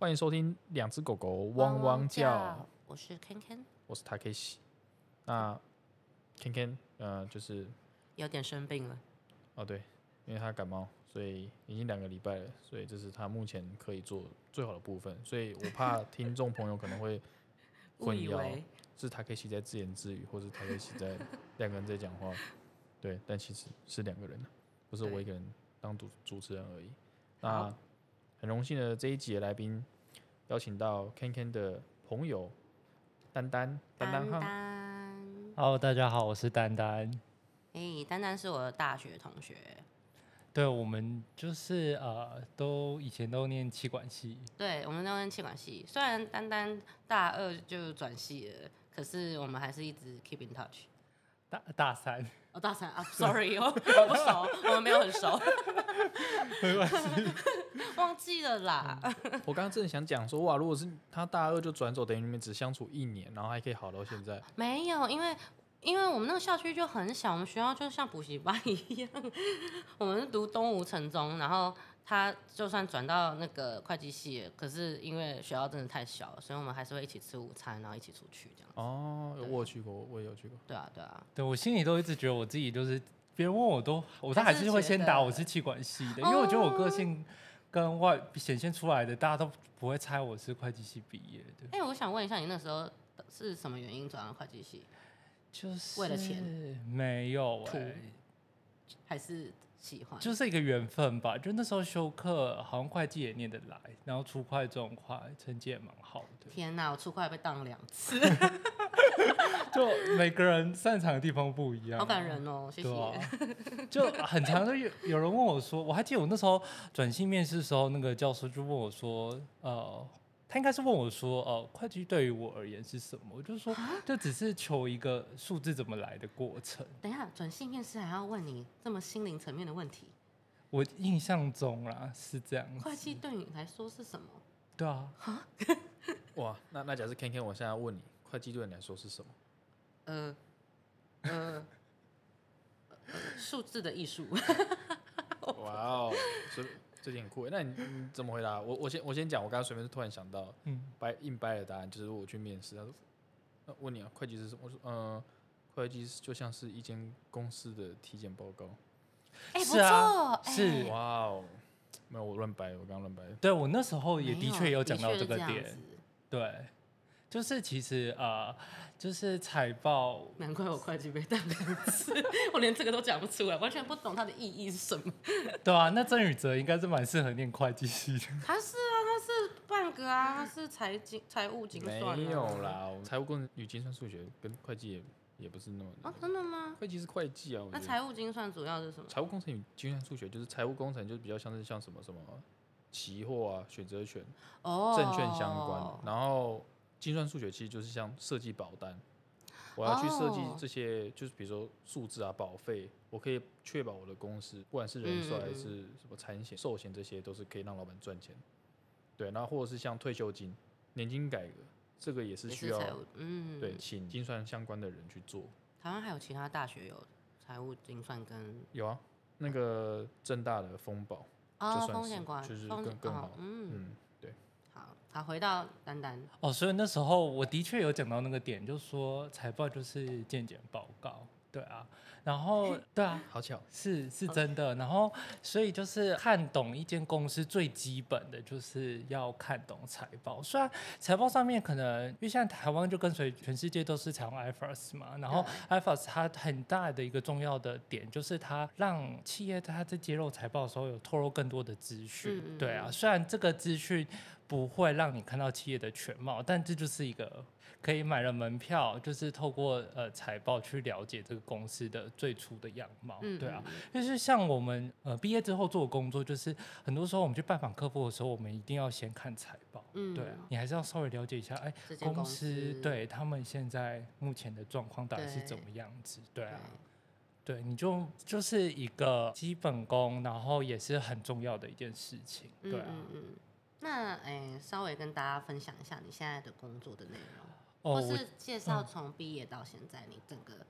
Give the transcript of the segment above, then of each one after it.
欢迎收听两只狗狗汪汪叫。我是 Ken Ken，我是 Takeshi。那 Ken Ken，呃，就是有点生病了。哦，对，因为他感冒，所以已经两个礼拜了，所以这是他目前可以做最好的部分。所以我怕听众朋友可能会 混淆，是 Takeshi 在自言自语，或是 Takeshi 在 两个人在讲话。对，但其实是两个人，不是我一个人当主主持人而已。那很荣幸的这一集的来宾，邀请到 Ken Ken 的朋友丹丹，丹丹哈。Hello，大家好，我是丹丹。哎、欸，丹丹是我的大学同学。对，我们就是呃，都以前都念气管系。对，我们都念气管系。虽然丹丹大二就转系了，可是我们还是一直 keep in touch。大大三。哦，大三啊，sorry，我我不熟，我们没有很熟。没关系。忘记了啦。嗯、我刚刚真的想讲说，哇，如果是他大二就转走，等于你们只相处一年，然后还可以好到现在。没有，因为因为我们那个校区就很小，我们学校就像补习班一样。我们是读东吴城中，然后他就算转到那个会计系，可是因为学校真的太小了，所以我们还是会一起吃午餐，然后一起出去这样子。哦，我有去过，我也有去过。对啊，对啊。对，我心里都一直觉得我自己就是，别人问我都，我都还是会先答我是气管系的，因为我觉得我个性。跟外显现出来的，大家都不会猜我是会计系毕业的。哎、欸，我想问一下，你那时候是什么原因转到会计系？就是为了钱？没有哎、欸，还是喜欢？就是一个缘分吧。就那时候修课，好像会计也念得来，然后初会、中会成绩也蛮好的。天哪，我初会被当两次。就每个人擅长的地方不一样，好感人哦，谢谢。啊、就很常的有有人问我说，我还记得我那时候转系面试的时候，那个教授就问我说，呃，他应该是问我说，呃，会计对于我而言是什么？我就说，就只是求一个数字怎么来的过程。等一下，转性面试还要问你这么心灵层面的问题？我印象中啦是这样。会计对你来说是什么？对啊。哇，那那假设 Ken Ken，我现在要问你，会计对你来说是什么？呃，呃，数字的艺术。哇哦，这这点很酷。那你，你怎么回答？我我先我先讲，我刚刚随便突然想到，嗯，掰硬掰的答案就是我去面试，他说，那问你啊，会计是什么？我说，嗯，会计就像是一间公司的体检报告。哎、欸，不错，是，啊、是哇哦，没有我乱掰，我刚刚乱掰。对，我那时候也的确有讲到这个点，对。就是其实呃，就是财报，难怪我会计被当两次，我连这个都讲不出来，完全不懂它的意义是什么。对啊，那郑宇哲应该是蛮适合念会计系的。他是啊，他是半个啊，他是财经、财务、精算、啊。没有啦，财务工程与精算数学跟会计也也不是那么。啊，真的吗？会计是会计啊。那财务精算主要是什么？财务工程与精算数学就是财务工程，就是比较像是像什么什么期货啊、选择权、哦、证券相关，然后。精算数学其实就是像设计保单，我要去设计这些，oh. 就是比如说数字啊、保费，我可以确保我的公司，不管是人寿还是什么产险、寿险，这些都是可以让老板赚钱。对，然后或者是像退休金、年金改革，这个也是需要，嗯，对，请精算相关的人去做。台湾还有其他大学有财务精算跟有啊，那个正大的丰保啊，风险管就是更更好，嗯。嗯好，回到丹丹。哦，所以那时候我的确有讲到那个点，就是说财报就是健检报告，对啊，然后对啊，好巧，是是真的，然后所以就是看懂一间公司最基本的就是要看懂财报，虽然财报上面可能因为现在台湾就跟随全世界都是采用 IFRS 嘛，然后 IFRS 它很大的一个重要的点就是它让企业它在揭露财报的时候有透露更多的资讯，对啊，虽然这个资讯。不会让你看到企业的全貌，但这就是一个可以买了门票，就是透过呃财报去了解这个公司的最初的样貌，嗯、对啊，就是像我们呃毕业之后做的工作，就是很多时候我们去拜访客户的时候，我们一定要先看财报，嗯，对啊，你还是要稍微了解一下，哎，公司对他们现在目前的状况到底是怎么样子，对，对啊，对，对，你就就是一个基本功，然后也是很重要的一件事情，对啊。嗯嗯嗯那诶、欸，稍微跟大家分享一下你现在的工作的内容，哦、或是介绍从毕业到现在你整个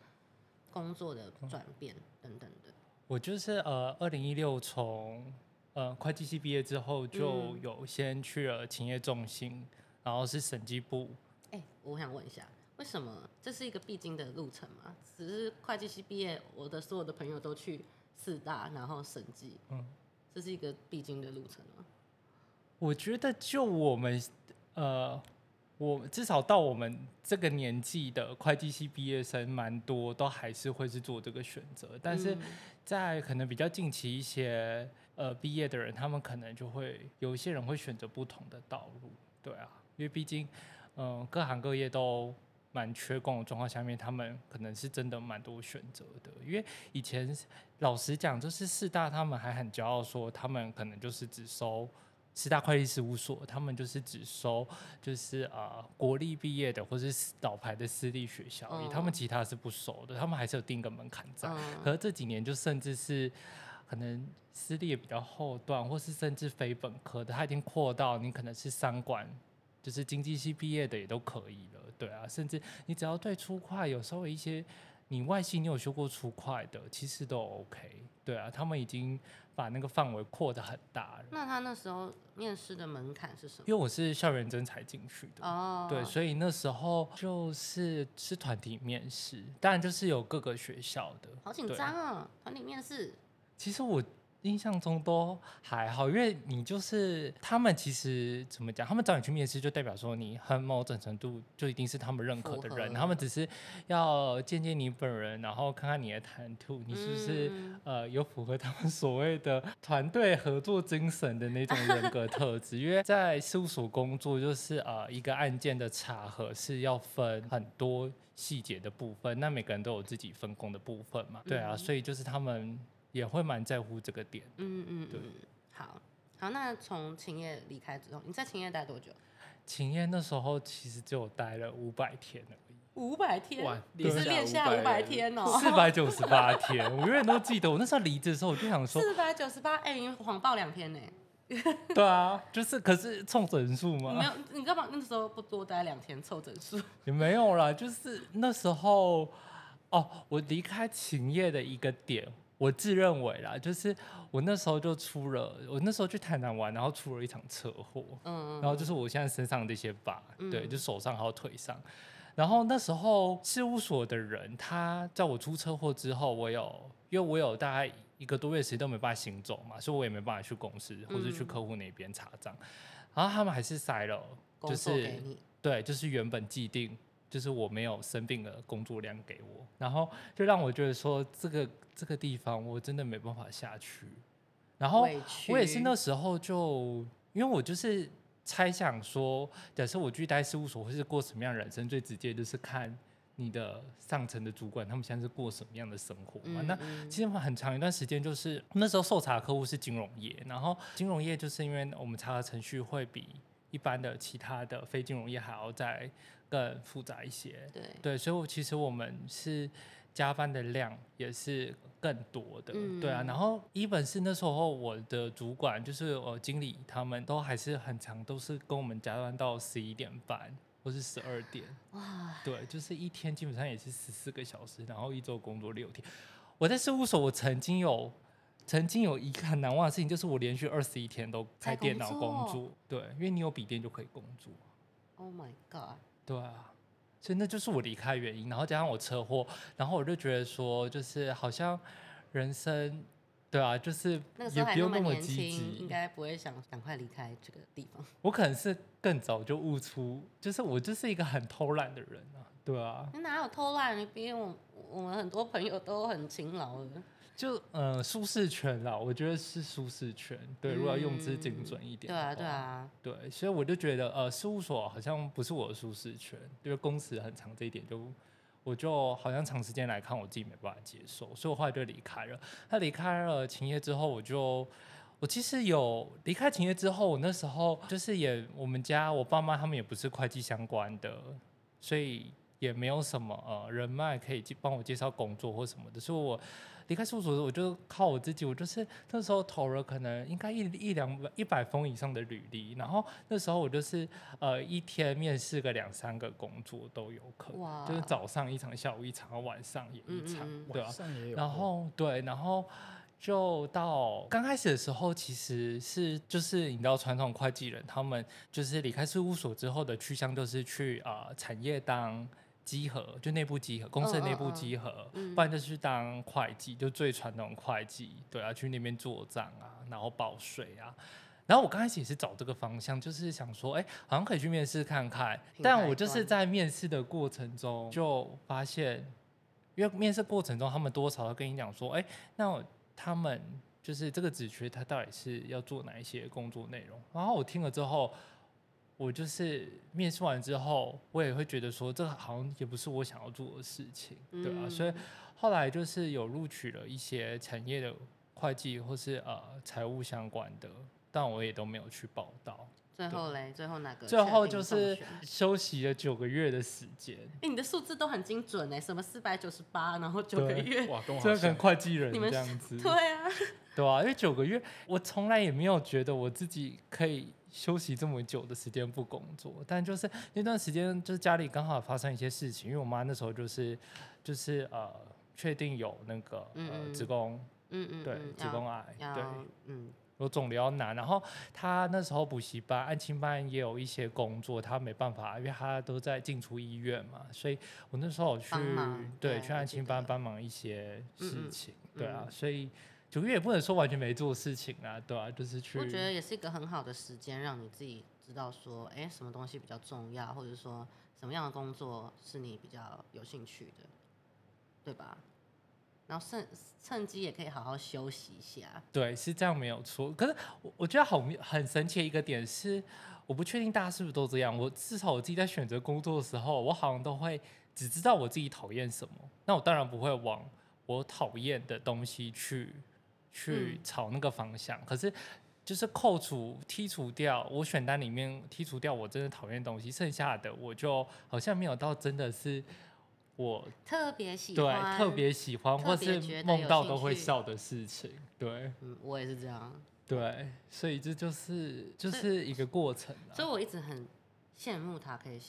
工作的转变等等的。我就是呃，二零一六从呃会计系毕业之后，就有先去了勤业中心，嗯、然后是审计部。哎、欸，我想问一下，为什么这是一个必经的路程吗？只是会计系毕业，我的所有的朋友都去四大，然后审计，嗯，这是一个必经的路程吗？我觉得就我们，呃。我至少到我们这个年纪的会计系毕业生，蛮多都还是会是做这个选择。但是在可能比较近期一些呃毕业的人，他们可能就会有一些人会选择不同的道路，对啊，因为毕竟嗯、呃、各行各业都蛮缺工的状况下面，他们可能是真的蛮多选择的。因为以前老实讲，就是四大他们还很骄傲说，他们可能就是只收。四大会计事务所，他们就是只收，就是呃国立毕业的或是老牌的私立学校，嗯、他们其他是不收的，他们还是有定个门槛在。嗯、可是这几年就甚至是可能私立也比较后段，或是甚至非本科的，他已经扩到你可能是商管，就是经济系毕业的也都可以了，对啊，甚至你只要对初会有稍微一些，你外系你有修过初会的，其实都 OK，对啊，他们已经。把那个范围扩得很大了。那他那时候面试的门槛是什么？因为我是校园征才进去的哦，对，所以那时候就是是团体面试，当然就是有各个学校的。好紧张啊，团体面试。其实我。印象中都还好，因为你就是他们，其实怎么讲？他们找你去面试，就代表说你很某种程度就一定是他们认可的人。他们只是要见见你本人，然后看看你的谈吐，你是不是、嗯、呃有符合他们所谓的团队合作精神的那种人格特质。因为在事务所工作，就是呃一个案件的查核是要分很多细节的部分，那每个人都有自己分工的部分嘛。对啊，所以就是他们。也会蛮在乎这个点。嗯嗯，对。好，好，那从秦业离开之后，你在秦业待多久？秦业那时候其实就待了五百天而已。五百天？你是练下五百天哦？四百九十八天，我永远都记得。我那时候离职的时候，我就想说，四百九十八，哎，你谎报两天呢？对啊，就是，可是凑整数嘛。没有，你干嘛那时候不多待两天凑整数？也没有啦，就是那时候，哦，我离开秦业的一个点。我自认为啦，就是我那时候就出了，我那时候去台南玩，然后出了一场车祸，嗯，然后就是我现在身上这些疤，嗯、对，就手上还有腿上，然后那时候事务所的人，他在我出车祸之后，我有，因为我有大概一个多月时间都没办法行走嘛，所以我也没办法去公司或者去客户那边查账，嗯、然后他们还是塞了，就是对，就是原本既定。就是我没有生病的工作量给我，然后就让我觉得说这个这个地方我真的没办法下去。然后我也是那时候就，因为我就是猜想说，假设我去待事务所会是过什么样的人生，最直接就是看你的上层的主管他们现在是过什么样的生活嘛。嗯嗯，那其实很长一段时间就是那时候受查的客户是金融业，然后金融业就是因为我们查的程序会比一般的其他的非金融业还要再。更复杂一些，对对，所以其实我们是加班的量也是更多的，嗯、对啊。然后一本是那时候我的主管就是我经理，他们都还是很常，都是跟我们加班到十一点半或是十二点，哇，对，就是一天基本上也是十四个小时，然后一周工作六天。我在事务所，我曾经有曾经有一个很难忘的事情，就是我连续二十一天都开电脑工作，对，因为你有笔电就可以工作。Oh my god！对啊，所以那就是我离开原因，然后加上我车祸，然后我就觉得说，就是好像人生，对啊，就是也不用那么积极，应该不会想赶快离开这个地方。我可能是更早就悟出，就是我就是一个很偷懒的人啊，对啊。你哪有偷懒？你比我我们很多朋友都很勤劳的。就呃舒适圈啦，我觉得是舒适圈。对，如果要用字精准一点。对啊，对啊。对，所以我就觉得呃事务所好像不是我的舒适圈，因为工时很长这一点就，我就好像长时间来看我自己没办法接受，所以我后来就离开了。他离开了勤业之后，我就我其实有离开勤业之后，我那时候就是也我们家我爸妈他们也不是会计相关的，所以也没有什么呃人脉可以帮我介绍工作或什么的，所以我。离开事务所的时候，我就靠我自己。我就是那时候投了可能应该一一两百一百封以上的履历，然后那时候我就是呃一天面试个两三个工作都有可能，就是早上一场，下午一场，晚上也一场，嗯嗯对吧、啊？然后对，然后就到刚开始的时候，其实是就是你知道传统会计人，他们就是离开事务所之后的去向就是去啊、呃、产业当稽核，就内部集合，公司的内部集合，不然就是当会计，就最传统会计，对啊，去那边做账啊，然后报税啊。然后我刚开始也是找这个方向，就是想说，哎，好像可以去面试看看。但我就是在面试的过程中就发现，因为面试过程中他们多少要跟你讲说，哎，那。他们就是这个职缺，他到底是要做哪一些工作内容？然后我听了之后，我就是面试完之后，我也会觉得说，这个好像也不是我想要做的事情，对啊。所以后来就是有录取了一些产业的会计或是呃财务相关的，但我也都没有去报道。最后嘞，最后哪个？最后就是休息了九个月的时间。哎、欸，你的数字都很精准哎，什么四百九十八，然后九个月，哇，跟会计人这样子。对啊，对啊，因为九个月，我从来也没有觉得我自己可以休息这么久的时间不工作。但就是那段时间，就是家里刚好发生一些事情，因为我妈那时候就是就是呃，确定有那个呃子宫，嗯嗯，对，子宫癌，对，嗯。有肿瘤要拿，然后他那时候补习班、安亲班也有一些工作，他没办法，因为他都在进出医院嘛，所以我那时候去对，对去安亲班帮忙一些事情，嗯嗯对啊，所以九个月也不能说完全没做事情啊，对啊，就是去。我觉得也是一个很好的时间，让你自己知道说，哎，什么东西比较重要，或者说什么样的工作是你比较有兴趣的，对吧？然后趁趁机也可以好好休息一下。对，是这样没有错。可是我我觉得好很神奇的一个点是，我不确定大家是不是都这样。我至少我自己在选择工作的时候，我好像都会只知道我自己讨厌什么。那我当然不会往我讨厌的东西去去朝那个方向。嗯、可是就是扣除剔除掉我选单里面剔除掉我真的讨厌的东西，剩下的我就好像没有到真的是。我特别喜欢，对，特别喜欢，或是梦到都会笑的事情，对，嗯，我也是这样，对，所以这就是就是一个过程，所以我一直很羡慕他可以，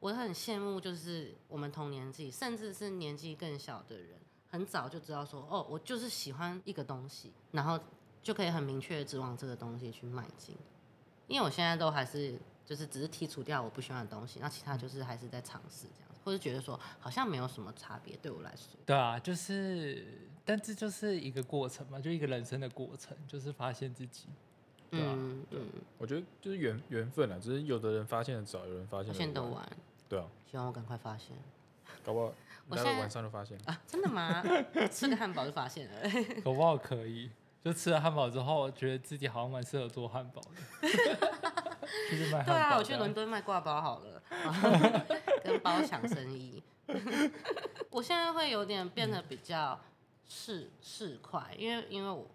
我很羡慕就是我们同年纪，甚至是年纪更小的人，很早就知道说，哦，我就是喜欢一个东西，然后就可以很明确的指往这个东西去迈进，因为我现在都还是就是只是剔除掉我不喜欢的东西，那其他就是还是在尝试这样。或者觉得说好像没有什么差别，对我来说。对啊，就是，但这就是一个过程嘛，就一个人生的过程，就是发现自己。对啊，嗯，对，我觉得就是缘缘分啊，只是有的人发现的早，有人发现的晚。得晚。对啊。希望我赶快发现。搞不好我现在晚上就发现啊？真的吗？吃个汉堡就发现了？搞不好可以，就吃了汉堡之后，觉得自己好像蛮适合做汉堡的。对啊，我去伦敦卖挂包好了。跟包抢生意，我现在会有点变得比较市市侩，因为因为我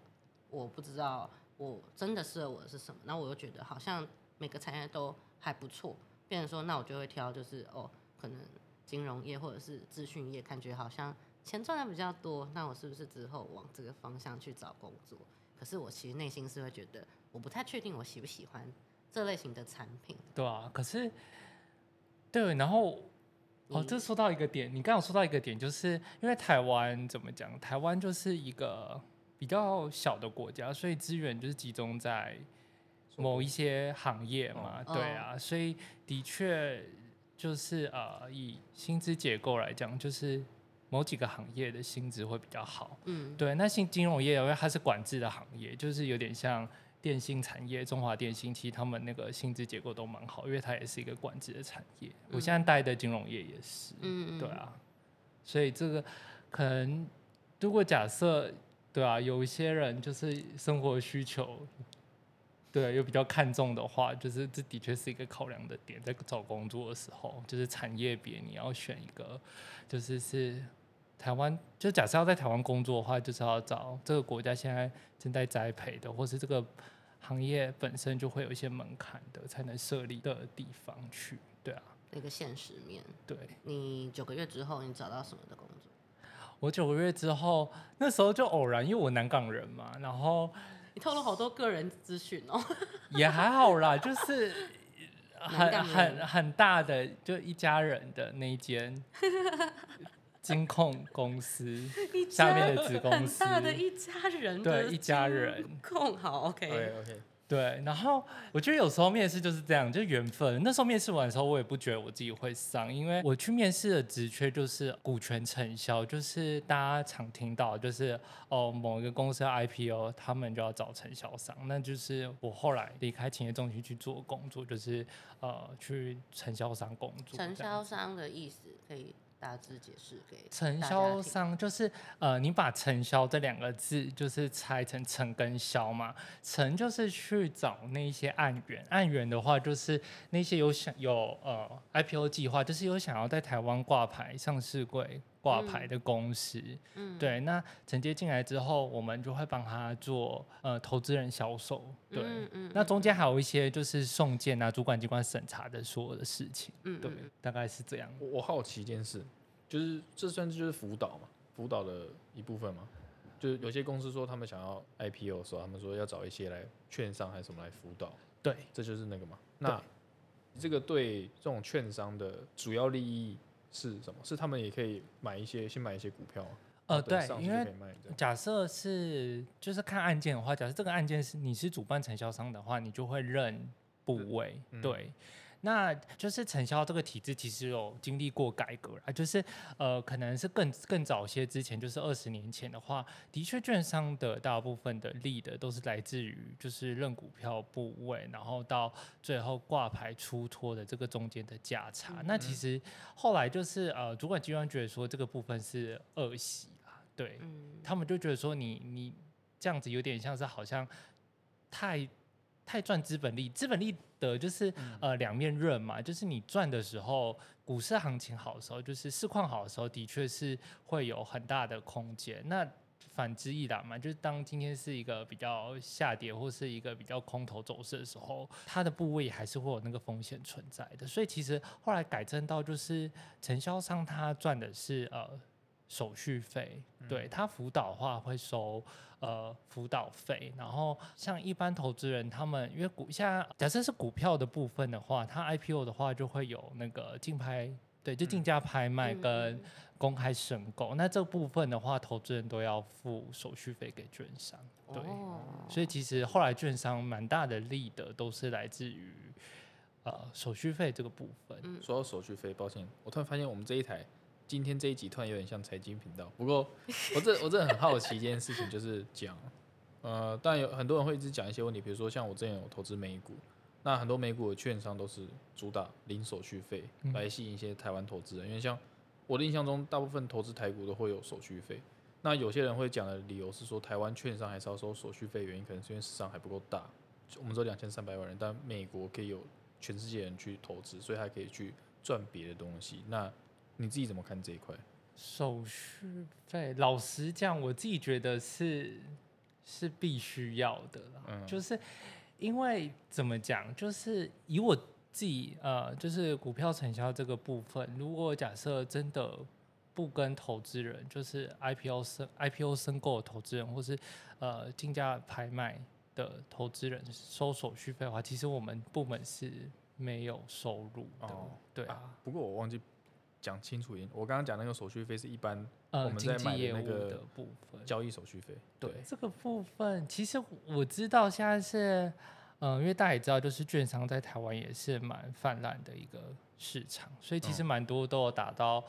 我不知道我真的适合我的是什么，那我又觉得好像每个产业都还不错，变成说那我就会挑就是哦，可能金融业或者是资讯业，感觉好像钱赚的比较多，那我是不是之后往这个方向去找工作？可是我其实内心是会觉得我不太确定我喜不喜欢这类型的产品。对啊，可是。对，然后哦，这说到一个点，你刚刚说到一个点，就是因为台湾怎么讲？台湾就是一个比较小的国家，所以资源就是集中在某一些行业嘛，对啊，所以的确就是呃，以薪资结构来讲，就是某几个行业的薪资会比较好，嗯，对。那新金融业因为它是管制的行业，就是有点像。电信产业，中华电信其实他们那个薪资结构都蛮好，因为它也是一个管制的产业。嗯、我现在待的金融业也是，嗯，对啊，所以这个可能如果假设，对啊，有一些人就是生活需求，对，又比较看重的话，就是这的确是一个考量的点，在找工作的时候，就是产业别你要选一个，就是是台湾，就假设要在台湾工作的话，就是要找这个国家现在正在栽培的，或是这个。行业本身就会有一些门槛的，才能设立的地方去，对啊，那个现实面对。你九个月之后，你找到什么的工作？我九个月之后，那时候就偶然，因为我南港人嘛，然后你透露好多个人资讯哦。也还好啦，就是很很很大的，就一家人的那一间金控公司 下面的子公司，很大的一家人，对，一家人控好，OK OK OK。对，然后我觉得有时候面试就是这样，就是缘分。那时候面试完的时候，我也不觉得我自己会上，因为我去面试的职缺就是股权承销，就是大家常听到，就是哦某一个公司要 IPO，他们就要找承销商。那就是我后来离开企业中心去做工作，就是呃去承销商工作。承销商的意思可以。大致解释给承销商就是呃，你把承销这两个字就是拆成承跟销嘛。承就是去找那些案源，案源的话就是那些有想有呃 IPO 计划，就是有想要在台湾挂牌上市柜挂牌的公司。嗯，对，那承接进来之后，我们就会帮他做呃投资人销售。对，嗯，嗯，那中间还有一些就是送件啊，主管机关审查的所有的事情。嗯，对，大概是这样。我我好奇一件事。就是这算是就是辅导嘛，辅导的一部分嘛。就是有些公司说他们想要 IPO 的时候，他们说要找一些来券商还是什么来辅导。对，这就是那个嘛。那这个对这种券商的主要利益是什么？是他们也可以买一些，先买一些股票。呃，对，因为假设是就是看案件的话，假设这个案件是你是主办承销商的话，你就会认部位。嗯、对。那就是承销这个体制其实有经历过改革啊，就是呃可能是更更早些之前，就是二十年前的话，的确券商的大部分的利的都是来自于就是认股票部位，然后到最后挂牌出脱的这个中间的价差。嗯、那其实后来就是呃主管机关觉得说这个部分是恶习啊，对、嗯、他们就觉得说你你这样子有点像是好像太。太赚资本利，资本利得就是呃两面刃嘛，就是你赚的时候，股市行情好的时候，就是市况好的时候，的确是会有很大的空间。那反之亦然嘛，就是当今天是一个比较下跌或是一个比较空头走势的时候，它的部位还是会有那个风险存在的。所以其实后来改正到就是承销商他赚的是呃。手续费，对他辅导的话会收呃辅导费，然后像一般投资人他们因为股现在假设是股票的部分的话，他 IPO 的话就会有那个竞拍，对，就竞价拍卖跟公开申购，嗯、那这部分的话，投资人都要付手续费给券商，对，哦、所以其实后来券商蛮大的利的都是来自于呃手续费这个部分。嗯、说到手续费，抱歉，我突然发现我们这一台。今天这一集突然有点像财经频道，不过我这我真的很好奇一件事情，就是讲，呃，当然有很多人会一直讲一些问题，比如说像我之前有投资美股，那很多美股的券商都是主打零手续费来吸引一些台湾投资人，因为像我的印象中，大部分投资台股都会有手续费。那有些人会讲的理由是说，台湾券商还是要收手续费，原因可能是因为市场还不够大，我们只有两千三百万人，但美国可以有全世界人去投资，所以还可以去赚别的东西。那你自己怎么看这一块？手续费，老实讲，我自己觉得是是必须要的啦。嗯，就是因为怎么讲，就是以我自己呃，就是股票承销这个部分，如果假设真的不跟投资人，就是 IPO 申 IPO 申购的投资人，或是呃竞价拍卖的投资人收手续费的话，其实我们部门是没有收入的。哦，对啊，不过我忘记。讲清楚一点，我刚刚讲那个手续费是一般我们在买的那个部分交易手续费。对，这个部分其实我知道现在是，嗯，因为大家也知道，就是券商在台湾也是蛮泛滥的一个市场，所以其实蛮多都有打到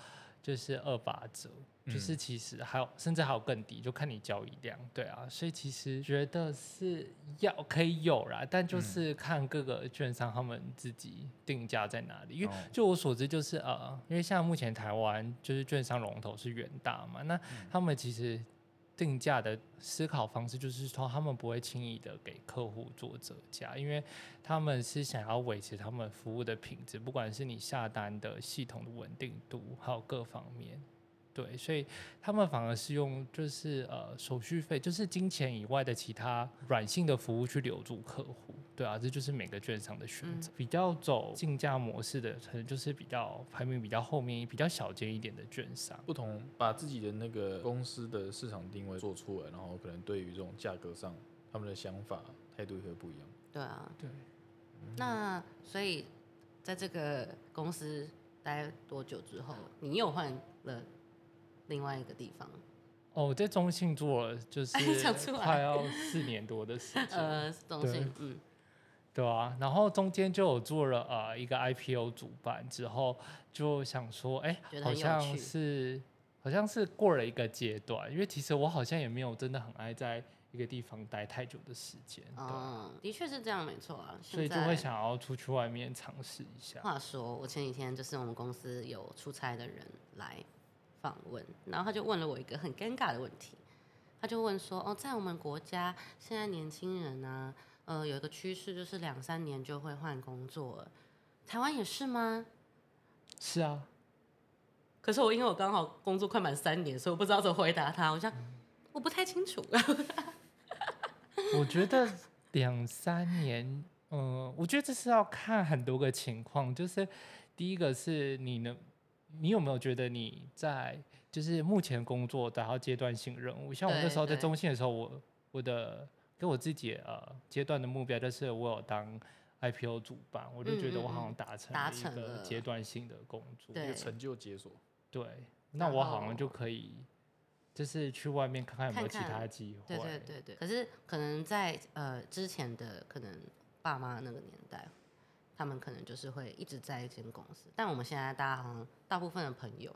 就是二八折。就是其实还有，甚至还有更低，就看你交易量，对啊，所以其实觉得是要可以有啦，但就是看各个券商他们自己定价在哪里。因为就我所知，就是呃，因为像目前台湾就是券商龙头是远大嘛，那他们其实。定价的思考方式就是说，他们不会轻易的给客户做折价，因为他们是想要维持他们服务的品质，不管是你下单的系统的稳定度，还有各方面。对，所以他们反而是用就是呃手续费，就是金钱以外的其他软性的服务去留住客户。对啊，这就是每个券商的选择。嗯、比较走竞价模式的，可能就是比较排名比较后面、比较小间一点的券商。不同，把自己的那个公司的市场定位做出来，然后可能对于这种价格上，他们的想法态度也会不一样。对啊，对。那所以在这个公司待多久之后，你又换了？另外一个地方？哦，我在中信做了，就 是快要四年多的时间。呃，中信，嗯，对啊，然后中间就有做了呃一个 IPO 主办之后，就想说，哎、欸，好像是好像是过了一个阶段，因为其实我好像也没有真的很爱在一个地方待太久的时间。嗯，的确是这样，没错啊。所以就会想要出去外面尝试一下。话说，我前几天就是我们公司有出差的人来。访问，然后他就问了我一个很尴尬的问题，他就问说：“哦，在我们国家，现在年轻人呢、啊，呃，有一个趋势就是两三年就会换工作了，台湾也是吗？”是啊，可是我因为我刚好工作快满三年，所以我不知道怎么回答他，我想、嗯、我不太清楚。我觉得两三年，嗯、呃，我觉得这是要看很多个情况，就是第一个是你能。你有没有觉得你在就是目前工作达到阶段性任务？像我那时候在中信的时候，我我的给我自己呃阶段的目标就是我有当 IPO 主办，我就觉得我好像达成了一个阶段性的工作，一个成就解锁。对，那我好像就可以就是去外面看看有没有其他机会。对对对对。可是可能在呃之前的可能爸妈那个年代。他们可能就是会一直在一间公司，但我们现在大家好像大部分的朋友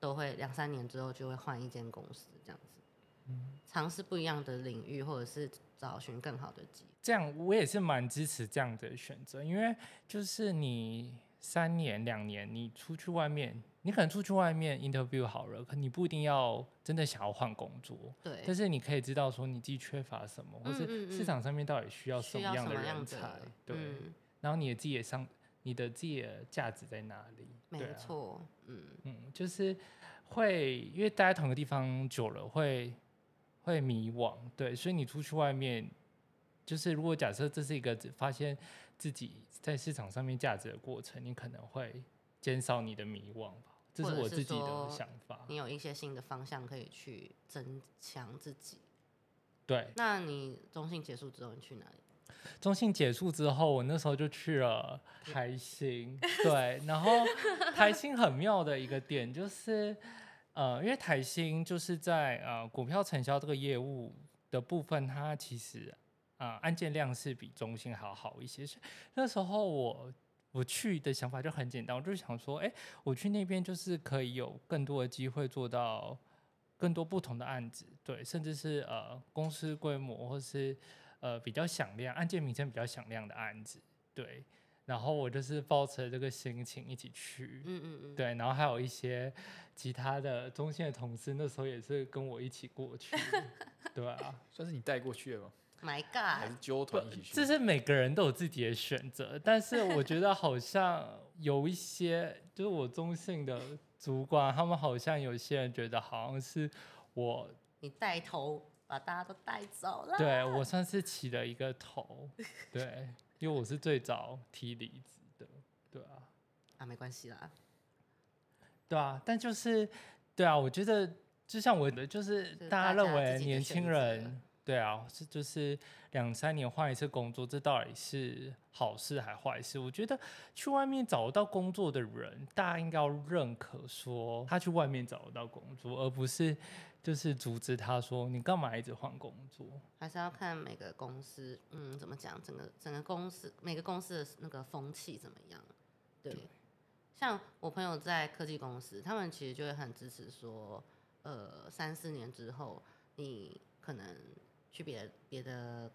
都会两三年之后就会换一间公司这样子，嗯，尝试不一样的领域，或者是找寻更好的机会。这样我也是蛮支持这样的选择，因为就是你三年两年你出去外面，你可能出去外面 interview 好了，可你不一定要真的想要换工作，对，但是你可以知道说你自己缺乏什么，嗯嗯嗯，或是市场上面到底需要什么样的人才，对。嗯然后你的自己也上，你的自己的价值在哪里？没错，啊、嗯嗯，就是会因为待在同一个地方久了会会迷惘，对，所以你出去外面，就是如果假设这是一个发现自己在市场上面价值的过程，你可能会减少你的迷惘吧。这是我自己的想法。你有一些新的方向可以去增强自己。对，那你中信结束之后，你去哪里？中信结束之后，我那时候就去了台新，对，然后台新很妙的一个点就是，呃，因为台新就是在呃股票承销这个业务的部分，它其实啊、呃、案件量是比中信还要好一些。那时候我我去的想法就很简单，我就想说，哎，我去那边就是可以有更多的机会做到更多不同的案子，对，甚至是呃公司规模或是。呃，比较响亮，案件名称比较响亮的案子，对。然后我就是抱着这个心情一起去，嗯嗯嗯，对。然后还有一些其他的中信的同事，那时候也是跟我一起过去，对啊，算是你带过去的吗？My God，还是纠团一起去？这是每个人都有自己的选择，但是我觉得好像有一些，就是我中性的主管，他们好像有些人觉得好像是我你带头。把大家都带走了。对，我算是起了一个头，对，因为我是最早提离职的，对啊。啊，没关系啦。对啊，但就是，对啊，我觉得就像我的，就是大家认为年轻人，对啊，是就是两三年换一次工作，这到底是好事还坏事？我觉得去外面找到工作的人，大家应该要认可说他去外面找得到工作，而不是。就是阻止他说，你干嘛一直换工作？还是要看每个公司，嗯，怎么讲？整个整个公司每个公司的那个风气怎么样？对，对，像我朋友在科技公司，他们其实就会很支持说，呃，三四年之后，你可能去别的别的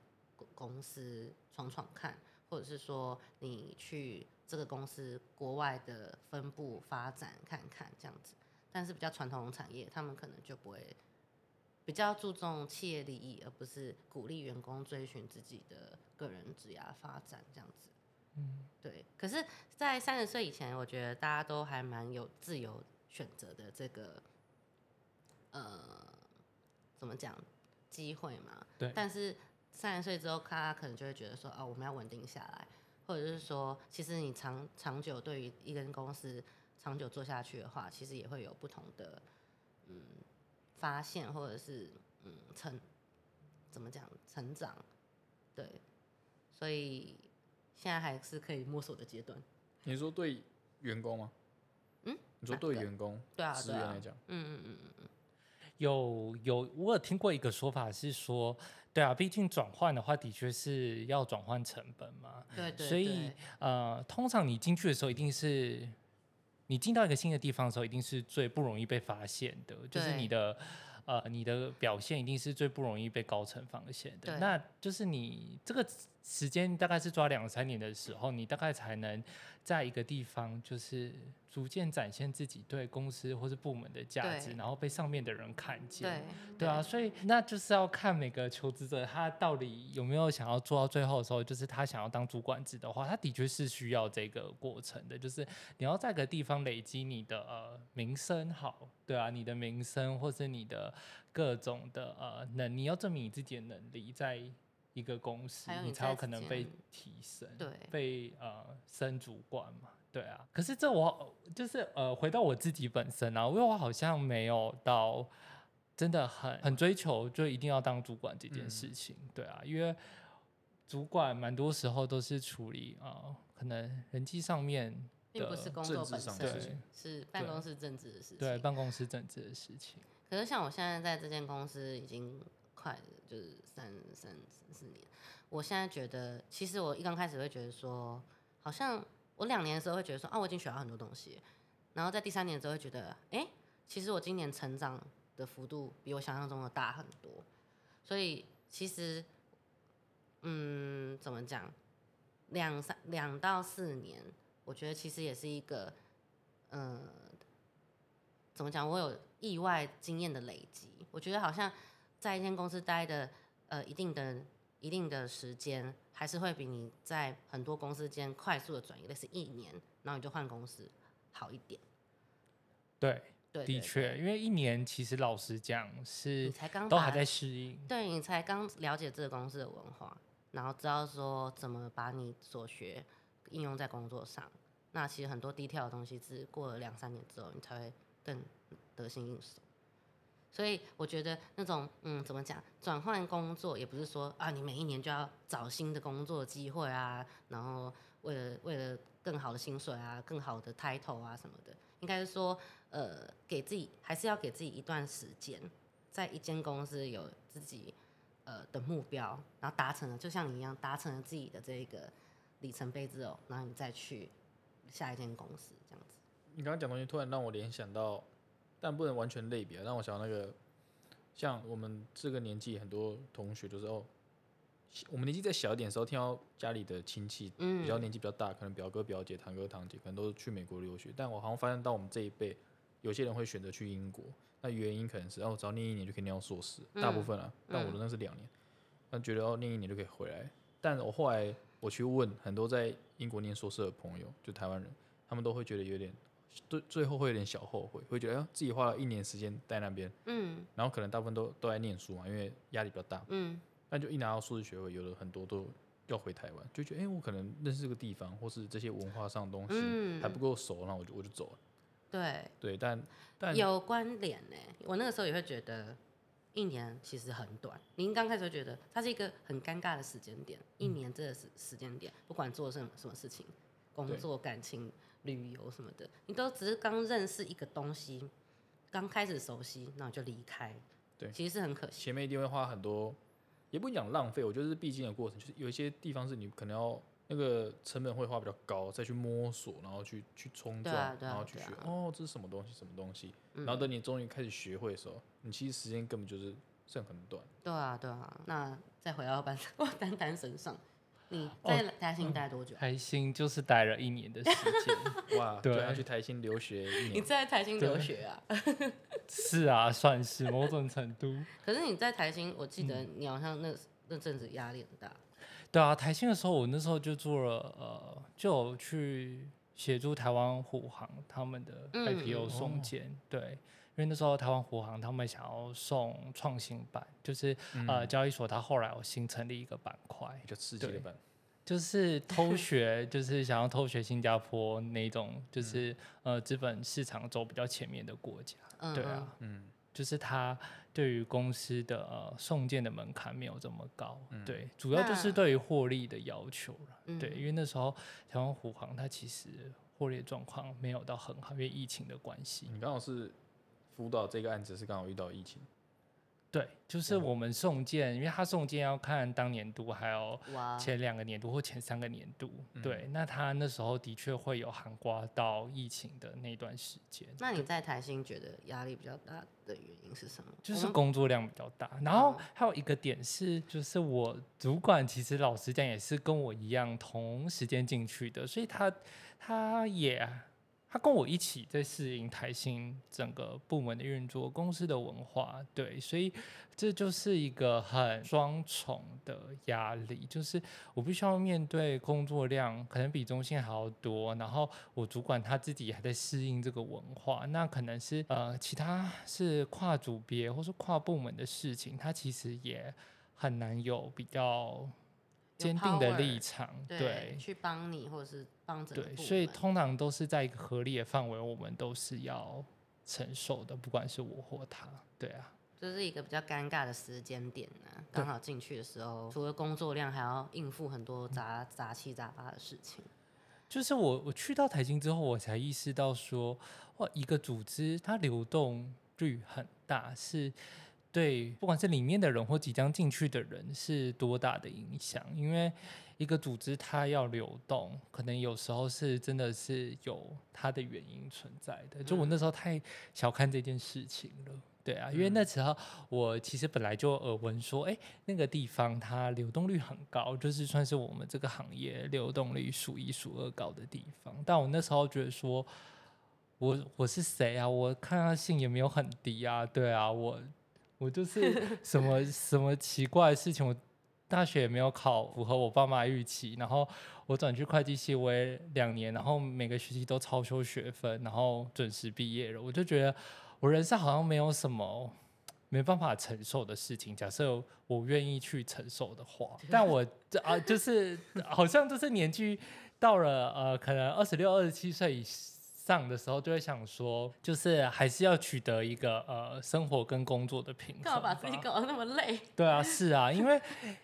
公司闯闯看，或者是说你去这个公司国外的分部发展看看这样子。但是比较传统产业，他们可能就不会比较注重企业利益，而不是鼓励员工追寻自己的个人职业发展这样子。嗯，对。可是，在三十岁以前，我觉得大家都还蛮有自由选择的这个，呃，怎么讲机会嘛？对。但是三十岁之后，他可能就会觉得说，哦，我们要稳定下来，或者是说，其实你长长久对于一间公司。长久做下去的话，其实也会有不同的嗯发现，或者是嗯成怎么讲成长，对，所以现在还是可以摸索的阶段。你说对员工吗？嗯，你说对员工，对啊，职员来讲，嗯嗯嗯嗯，有有，我有听过一个说法是说，对啊，毕竟转换的话，的确是要转换成本嘛。对，对对。所以呃，通常你进去的时候，一定是你进到一个新的地方的时候，一定是最不容易被发现的，就是你的。呃，你的表现一定是最不容易被高层发现的。那就是你这个时间大概是抓两三年的时候，你大概才能在一个地方就是逐渐展现自己对公司或是部门的价值，然后被上面的人看见。对，对啊，所以那就是要看每个求职者他到底有没有想要做到最后的时候，就是他想要当主管制的话，他的确是需要这个过程的，就是你要在一个地方累积你的呃名声好。对啊，你的名声或是你的各种的呃能，你要证明你自己的能力，在一个公司你，你才有可能被提升，对，被呃升主管嘛，对啊。可是这我就是呃回到我自己本身啊，因为我好像没有到真的很很追求，就一定要当主管这件事情，嗯、对啊，因为主管蛮多时候都是处理啊、呃，可能人际上面。并不是工作本身，是办公室政治的事情。对，办公室政治的事情。可是像我现在在这间公司已经快就是三三四年，我现在觉得，其实我一刚开始会觉得说，好像我两年的时候会觉得说，啊，我已经学到很多东西，然后在第三年的时候会觉得，哎、其实我今年成长的幅度比我想象中的大很多，所以其实，嗯，怎么讲，两三两到四年。我觉得其实也是一个，嗯、怎么讲？我有意外经验的累积。我觉得好像在一间公司待的呃一定的一定的时间，还是会比你在很多公司间快速的转移，类似一年，然后你就换公司好一点。对，对，的确，因为一年其实老实讲是你才刚都还在适应，对，你才刚了解这个公司的文化，然后知道说怎么把你所学应用在工作上。那其实很多低调的东西，是过了两三年之后，你才会更得心应手。所以我觉得那种嗯，怎么讲，转换工作也不是说啊，你每一年就要找新的工作机会啊，然后为了为了更好的薪水啊，更好的 title 啊什么的，应该是说呃，给自己还是要给自己一段时间，在一间公司有自己呃的目标，然后达成了，就像你一样达成了自己的这个里程碑之后，然后你再去。下一间公司这样子，你刚刚讲东西突然让我联想到，但不能完全类比啊，让我想到那个，像我们这个年纪很多同学就是哦，我们年纪再小一点的时候，听到家里的亲戚比较年纪比较大，可能表哥表姐、堂哥堂姐，可能都是去美国留学，但我好像发现到我们这一辈，有些人会选择去英国，那原因可能是哦，只要念一年就可以念到硕士，大部分啊，但我的那是两年，那觉得哦，念一年就可以回来，但我后来。我去问很多在英国念硕士的朋友，就台湾人，他们都会觉得有点，对，最后会有点小后悔，会觉得哎，自己花了一年时间在那边，嗯，然后可能大部分都都在念书嘛，因为压力比较大，嗯，但就一拿到硕士学位，有的很多都要回台湾，就觉得哎，我可能认识这个地方，或是这些文化上的东西还不够熟，那我就我就走了，对，对，但但有关联呢，我那个时候也会觉得。一年其实很短，您刚开始会觉得它是一个很尴尬的时间点。一年这个时时间点，不管做什么什么事情，工作、感情、旅游什么的，你都只是刚认识一个东西，刚开始熟悉，那我就离开。对，其实是很可惜。前面一定会花很多，也不讲浪费，我觉得是必经的过程。就是有一些地方是你可能要。那个成本会花比较高，再去摸索，然后去去冲撞，啊啊、然后去学。啊、哦，这是什么东西？什么东西？嗯、然后等你终于开始学会的时候，你其实时间根本就是剩很短。对啊，对啊。那再回到班 丹丹身上，你在台新待多久？台新就是待了一年的时间。哇，对，要去台新留学一年。你在台新留学啊？是啊，算是某种程度。可是你在台新，我记得你好像那那阵子压力很大。对啊，台新的时候，我那时候就做了，呃，就有去协助台湾虎航他们的 IPO 送件，嗯、对，因为那时候台湾虎航他们想要送创新版，就是、嗯、呃交易所它后来有新成立一个板块，比较刺激的板，就是偷学，就是想要偷学新加坡那种，就是、嗯、呃资本市场走比较前面的国家，嗯、对啊，嗯，就是它。对于公司的呃送件的门槛没有这么高，嗯、对，主要就是对于获利的要求了，嗯、对，因为那时候台湾虎航它其实获利状况没有到很好，因为疫情的关系。你刚好是辅导这个案子是刚好遇到疫情。对，就是我们送件，因为他送件要看当年度，还有前两个年度或前三个年度。对，那他那时候的确会有涵盖到疫情的那段时间。那你在台新觉得压力比较大的原因是什么？就是工作量比较大，然后还有一个点是，就是我主管其实老实讲也是跟我一样同时间进去的，所以他他也。他跟我一起在适应台新整个部门的运作，公司的文化，对，所以这就是一个很双重的压力，就是我必须要面对工作量可能比中心还要多，然后我主管他自己还在适应这个文化，那可能是呃其他是跨组别或是跨部门的事情，他其实也很难有比较。坚定的立场，对，对去帮你或者是帮着。对，所以通常都是在一个合理的范围，我们都是要承受的，不管是我或他。对啊，这是一个比较尴尬的时间点呢。刚好进去的时候，除了工作量，还要应付很多杂杂七杂八的事情。就是我我去到台新之后，我才意识到说，哇，一个组织它流动率很大，是。对，不管是里面的人或即将进去的人，是多大的影响？因为一个组织它要流动，可能有时候是真的是有它的原因存在的。就我那时候太小看这件事情了，对啊，因为那时候我其实本来就耳闻说，哎，那个地方它流动率很高，就是算是我们这个行业流动率数一数二高的地方。但我那时候觉得说，我我是谁啊？我抗压性也没有很低啊，对啊，我。我就是 什么什么奇怪的事情，我大学也没有考符合我爸妈预期，然后我转去会计系，我也两年，然后每个学期都超修学分，然后准时毕业了。我就觉得我人生好像没有什么没办法承受的事情。假设我愿意去承受的话，但我啊，就是 好像就是年纪到了呃，可能二十六、二十七岁以上的时候就会想说，就是还是要取得一个呃生活跟工作的平衡。干嘛把自己搞得那么累？对啊，是啊，因为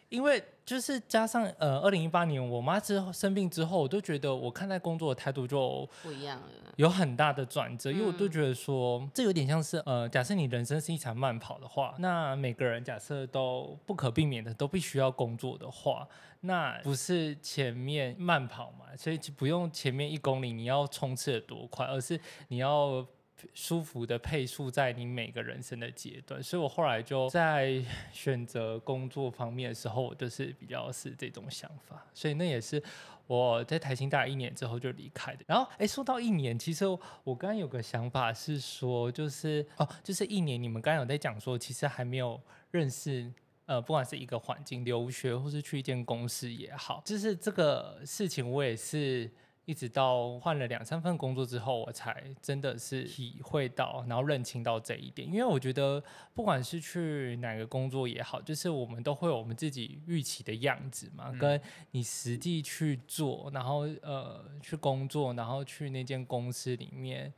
因为就是加上呃，二零一八年我妈之后生病之后，我都觉得我看待工作的态度就不一样了，有很大的转折。因为我都觉得说，这有点像是呃，假设你人生是一场慢跑的话，那每个人假设都不可避免的都必须要工作的话。那不是前面慢跑嘛，所以不用前面一公里你要冲刺的多快，而是你要舒服的配速在你每个人生的阶段。所以我后来就在选择工作方面的时候，我就是比较是这种想法。所以那也是我在台新大一年之后就离开的。然后，哎、说到一年，其实我刚刚有个想法是说，就是哦，就是一年，你们刚刚有在讲说，其实还没有认识。呃，不管是一个环境留学，或是去一间公司也好，就是这个事情，我也是一直到换了两三份工作之后，我才真的是体会到，然后认清到这一点。因为我觉得，不管是去哪个工作也好，就是我们都会有我们自己预期的样子嘛，嗯、跟你实际去做，然后呃去工作，然后去那间公司里面，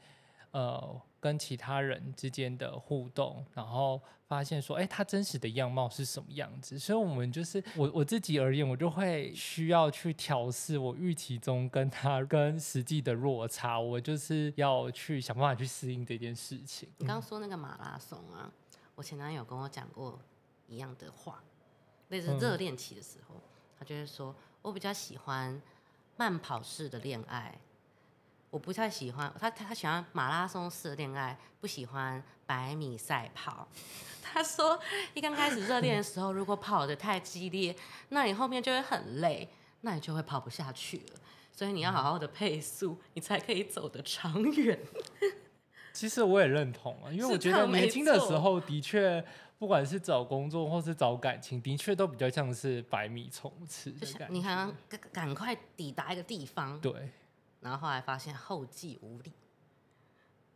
呃。跟其他人之间的互动，然后发现说，哎，他真实的样貌是什么样子？所以，我们就是我我自己而言，我就会需要去调试我预期中跟他跟实际的落差，我就是要去想办法去适应这件事情。你刚刚说那个马拉松啊，我前男友跟我讲过一样的话，类似热恋期的时候，嗯、他就会说我比较喜欢慢跑式的恋爱。我不太喜欢他，他喜欢马拉松式的恋爱，不喜欢百米赛跑。他说，一刚开始热恋的时候，如果跑得太激烈，那你后面就会很累，那你就会跑不下去了。所以你要好好的配速，你才可以走得长远。其实我也认同啊，因为我觉得年轻的时候的确，不管是找工作或是找感情，的确都比较像是百米冲刺的感觉。你看，赶赶快抵达一个地方。对。然后后来发现后继无力，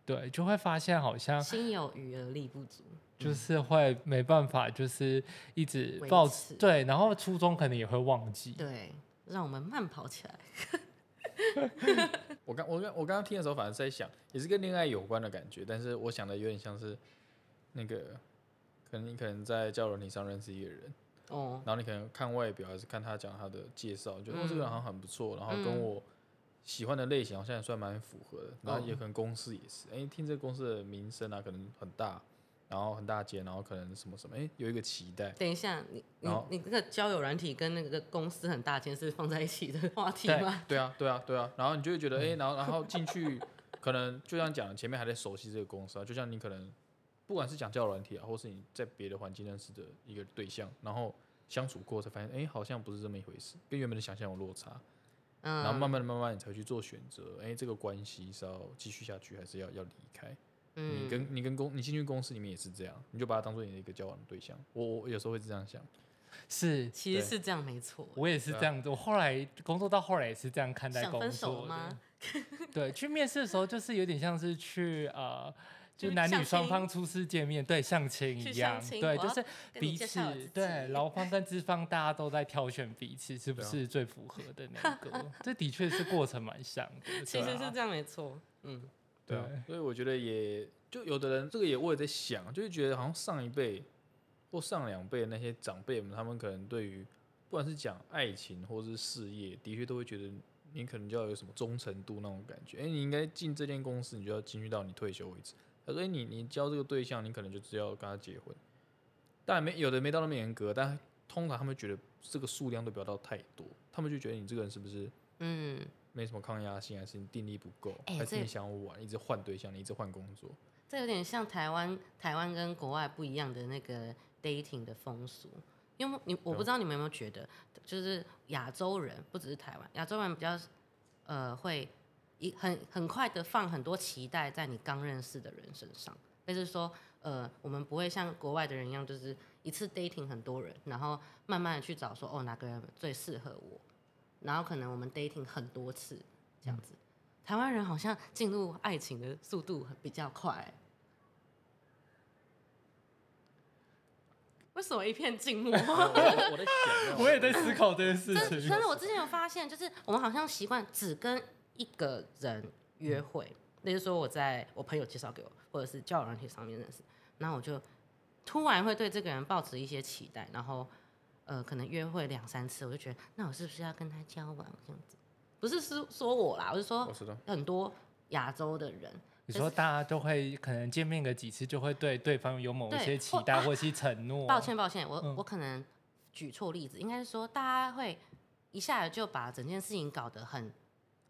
对，就会发现好像心有余而力不足，就是会没办法，就是一直抱持，对，然后初衷可能也会忘记，对，让我们慢跑起来。我刚我刚我刚刚听的时候，反正在想，也是跟恋爱有关的感觉，但是我想的有点像是那个，可能你可能在交友软体上认识一个人，哦，然后你可能看外表还是看他讲他的介绍，觉得这个人好像很不错，然后跟我。喜欢的类型好像也算蛮符合的，然后也可能公司也是，哎、欸，听这个公司的名声啊，可能很大，然后很大间，然后可能什么什么，哎、欸，有一个期待。等一下，你你你这个交友软体跟那个公司很大间是放在一起的话题吗？对啊，对啊，对啊，然后你就会觉得，哎、欸，然后然后进去，可能就像讲前面还在熟悉这个公司啊，就像你可能不管是讲交友软体啊，或是你在别的环境认识的一个对象，然后相处过才发现，哎、欸，好像不是这么一回事，跟原本的想象有落差。然后慢慢的、慢慢你才去做选择。哎、欸，这个关系是要继续下去，还是要要离开？嗯，你跟你跟公，你进去公司里面也是这样，你就把它当做你的一个交往的对象。我我有时候会这样想，是，其实是这样，没错。我也是这样子，我后来工作到后来也是这样看待工作。想分手吗？对，去面试的时时候就是有点像是去呃。就男女双方初次见面，对，相亲一样，对，就是彼此，对，劳方 跟资方大家都在挑选彼此是不是最符合的那个，这的确是过程蛮像的。其实是这样没错，嗯，对啊，所以我觉得也就有的人这个也我也在想，就是觉得好像上一辈或上两辈那些长辈们，他们可能对于不管是讲爱情或是事业，的确都会觉得你可能就要有什么忠诚度那种感觉，哎，你应该进这间公司，你就要进去到你退休为止。他说：“你你交这个对象，你可能就只要跟他结婚。但没有的没到那么严格，但通常他们觉得这个数量都不要到太多，他们就觉得你这个人是不是嗯没什么抗压性，还是你定力不够，欸、还是你想玩，一直换对象，你一直换工作。这有点像台湾台湾跟国外不一样的那个 dating 的风俗，因为你我不知道你们有没有觉得，就是亚洲人不只是台湾，亚洲人比较呃会。”很很快的放很多期待在你刚认识的人身上，就是说，呃，我们不会像国外的人一样，就是一次 dating 很多人，然后慢慢的去找说，哦，哪个人最适合我，然后可能我们 dating 很多次这样子。台湾人好像进入爱情的速度比较快，为什么一片静默？我在想，我也在思考这件事情。真的我之前有发现，就是我们好像习惯只跟一个人约会，那就是说我在我朋友介绍给我，或者是交友软体上面认识，然后我就突然会对这个人抱持一些期待，然后呃可能约会两三次，我就觉得那我是不是要跟他交往这样子？不是是说我啦，我是说很多亚洲的人，你说大家都会可能见面个几次，就会对对方有某一些期待或者是承诺。抱歉抱歉，我、嗯、我可能举错例子，应该是说大家会一下子就把整件事情搞得很。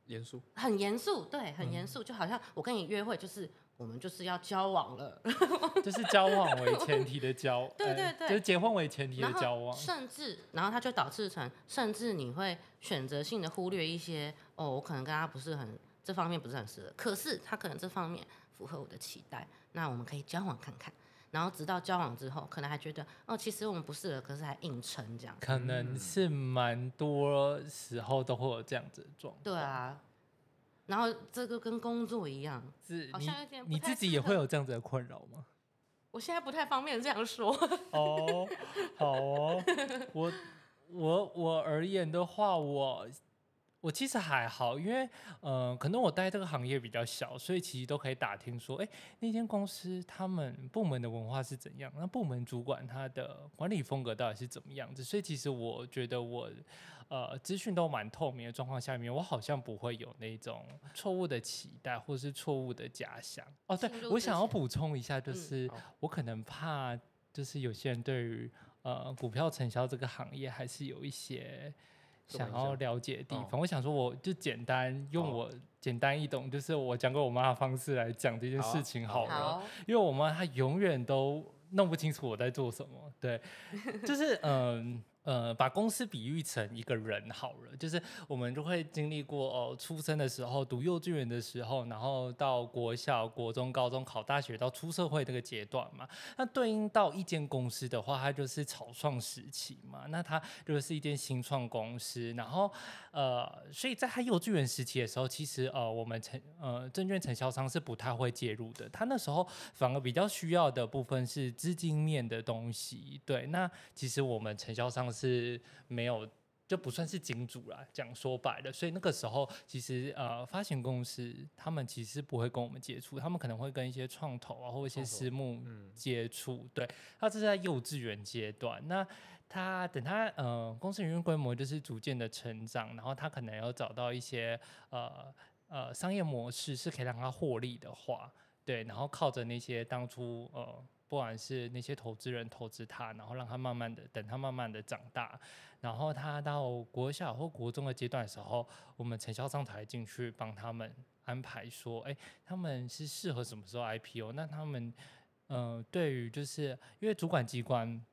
严肃，很严肃，对，很严肃，就好像我跟你约会，就是我们就是要交往了，就是交往为前提的交，对对对，就是结婚为前提的交往，甚至，然后他就导致成，甚至你会选择性的忽略一些，哦，我可能跟他不是很这方面不是很适合，可是他可能这方面符合我的期待，那我们可以交往看看。然后直到交往之后，可能还觉得哦，其实我们不适合，可是还硬撑这样。可能是蛮多时候都会有这样子的状况。对啊，然后这个跟工作一样，是好像有点你，你自己也会有这样子的困扰吗？我现在不太方便这样说。哦，好哦，我我我而言的话，我。我其实还好，因为呃，可能我待这个行业比较小，所以其实都可以打听说，哎，那间公司他们部门的文化是怎样，那部门主管他的管理风格到底是怎么样子。所以其实我觉得我呃资讯都蛮透明的状况下面，我好像不会有那种错误的期待或是错误的假想。哦，对，我想要补充一下，就是、嗯、我可能怕，就是有些人对于呃股票承销这个行业还是有一些。想要了解的地方，我想说，我就简单用我简单易懂，就是我讲给我妈的方式来讲这件事情好了，因为我妈她永远都弄不清楚我在做什么，对，就是嗯。呃，把公司比喻成一个人好了，就是我们就会经历过哦，出生的时候，读幼稚园的时候，然后到国小、国中、高中考大学，到出社会这个阶段嘛。那对应到一间公司的话，它就是草创时期嘛。那它就是一间新创公司，然后呃，所以在它幼稚园时期的时候，其实呃，我们承呃证券承销商是不太会介入的。他那时候反而比较需要的部分是资金面的东西。对，那其实我们承销商。是没有，就不算是金主啦。讲说白了，所以那个时候其实呃，发行公司他们其实不会跟我们接触，他们可能会跟一些创投啊或一些私募接触。对，他这是在幼稚园阶段。那他等他呃公司营运规模就是逐渐的成长，然后他可能要找到一些呃呃商业模式是可以让他获利的话，对，然后靠着那些当初呃。不管是那些投资人投资他，然后让他慢慢的等他慢慢的长大，然后他到国小或国中的阶段的时候，我们承销商才进去帮他们安排说，哎，他们是适合什么时候 IPO？那他们呃，对于就是因为主管机关，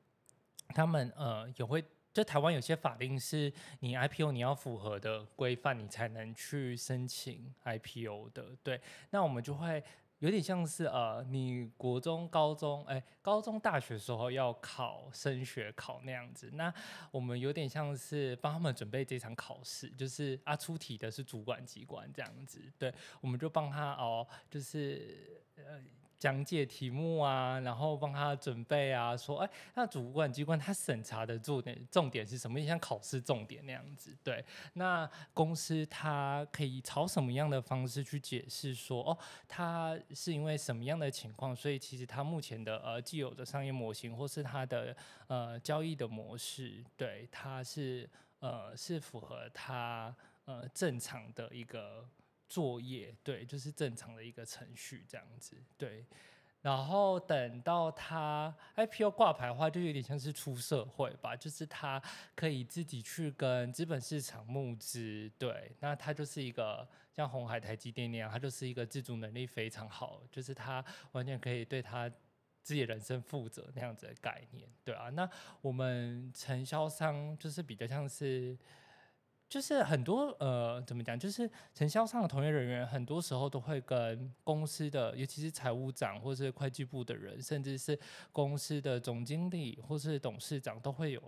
他们呃也会，就台湾有些法令是你 IPO 你要符合的规范，你才能去申请 IPO 的。对，那我们就会。有点像是呃，你国中、高中，哎，高中、大学时候要考升学考那样子。那我们有点像是帮他们准备这场考试，就是啊，出题的是主管机关这样子。对，我们就帮他哦，就是呃。讲解题目啊，然后帮他准备啊，说，哎，那主管机关他审查的重点重点是什么？像考试重点那样子，对。那公司他可以朝什么样的方式去解释说，哦，他是因为什么样的情况，所以其实他目前的呃既有的商业模型或是他的呃交易的模式，对，他是呃是符合他呃正常的一个。作业对，就是正常的一个程序这样子对，然后等到他 IPO 挂牌的话，就有点像是出社会吧，就是他可以自己去跟资本市场募资，对，那他就是一个像红海、台积电那样，他就是一个自主能力非常好，就是他完全可以对他自己人生负责那样子的概念，对啊，那我们承销商就是比较像是。就是很多呃，怎么讲？就是承销商的从业人员，很多时候都会跟公司的，尤其是财务长或是会计部的人，甚至是公司的总经理或是董事长，都会有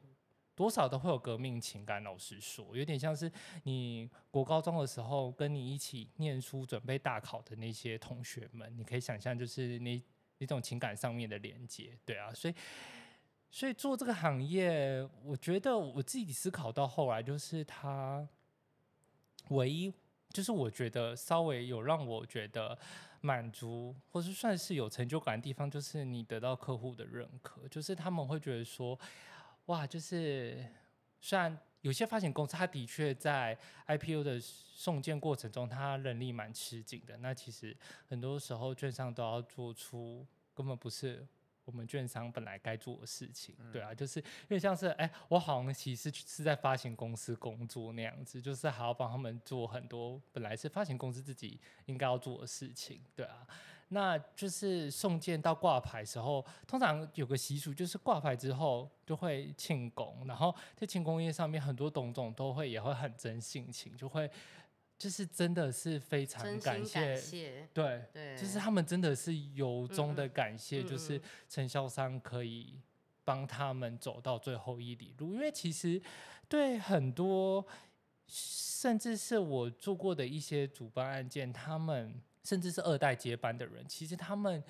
多少都会有革命情感。老实说，有点像是你国高中的时候，跟你一起念书准备大考的那些同学们，你可以想象，就是那那种情感上面的连接，对啊，所以。所以做这个行业，我觉得我自己思考到后来，就是它唯一就是我觉得稍微有让我觉得满足，或是算是有成就感的地方，就是你得到客户的认可，就是他们会觉得说，哇，就是虽然有些发行公司，它的确在 IPO 的送件过程中，它人力蛮吃紧的，那其实很多时候券商都要做出根本不是。我们券商本来该做的事情，对啊，就是因为像是哎，我好像其实是在发行公司工作那样子，就是还要帮他们做很多本来是发行公司自己应该要做的事情，对啊，那就是送件到挂牌时候，通常有个习俗，就是挂牌之后就会庆功，然后在庆功宴上面，很多董总都会也会很真性情，就会。就是真的是非常感谢，感谢对，对，就是他们真的是由衷的感谢，嗯、就是承销商可以帮他们走到最后一里路。因为其实对很多，甚至是我做过的一些主办案件，他们甚至是二代接班的人，其实他们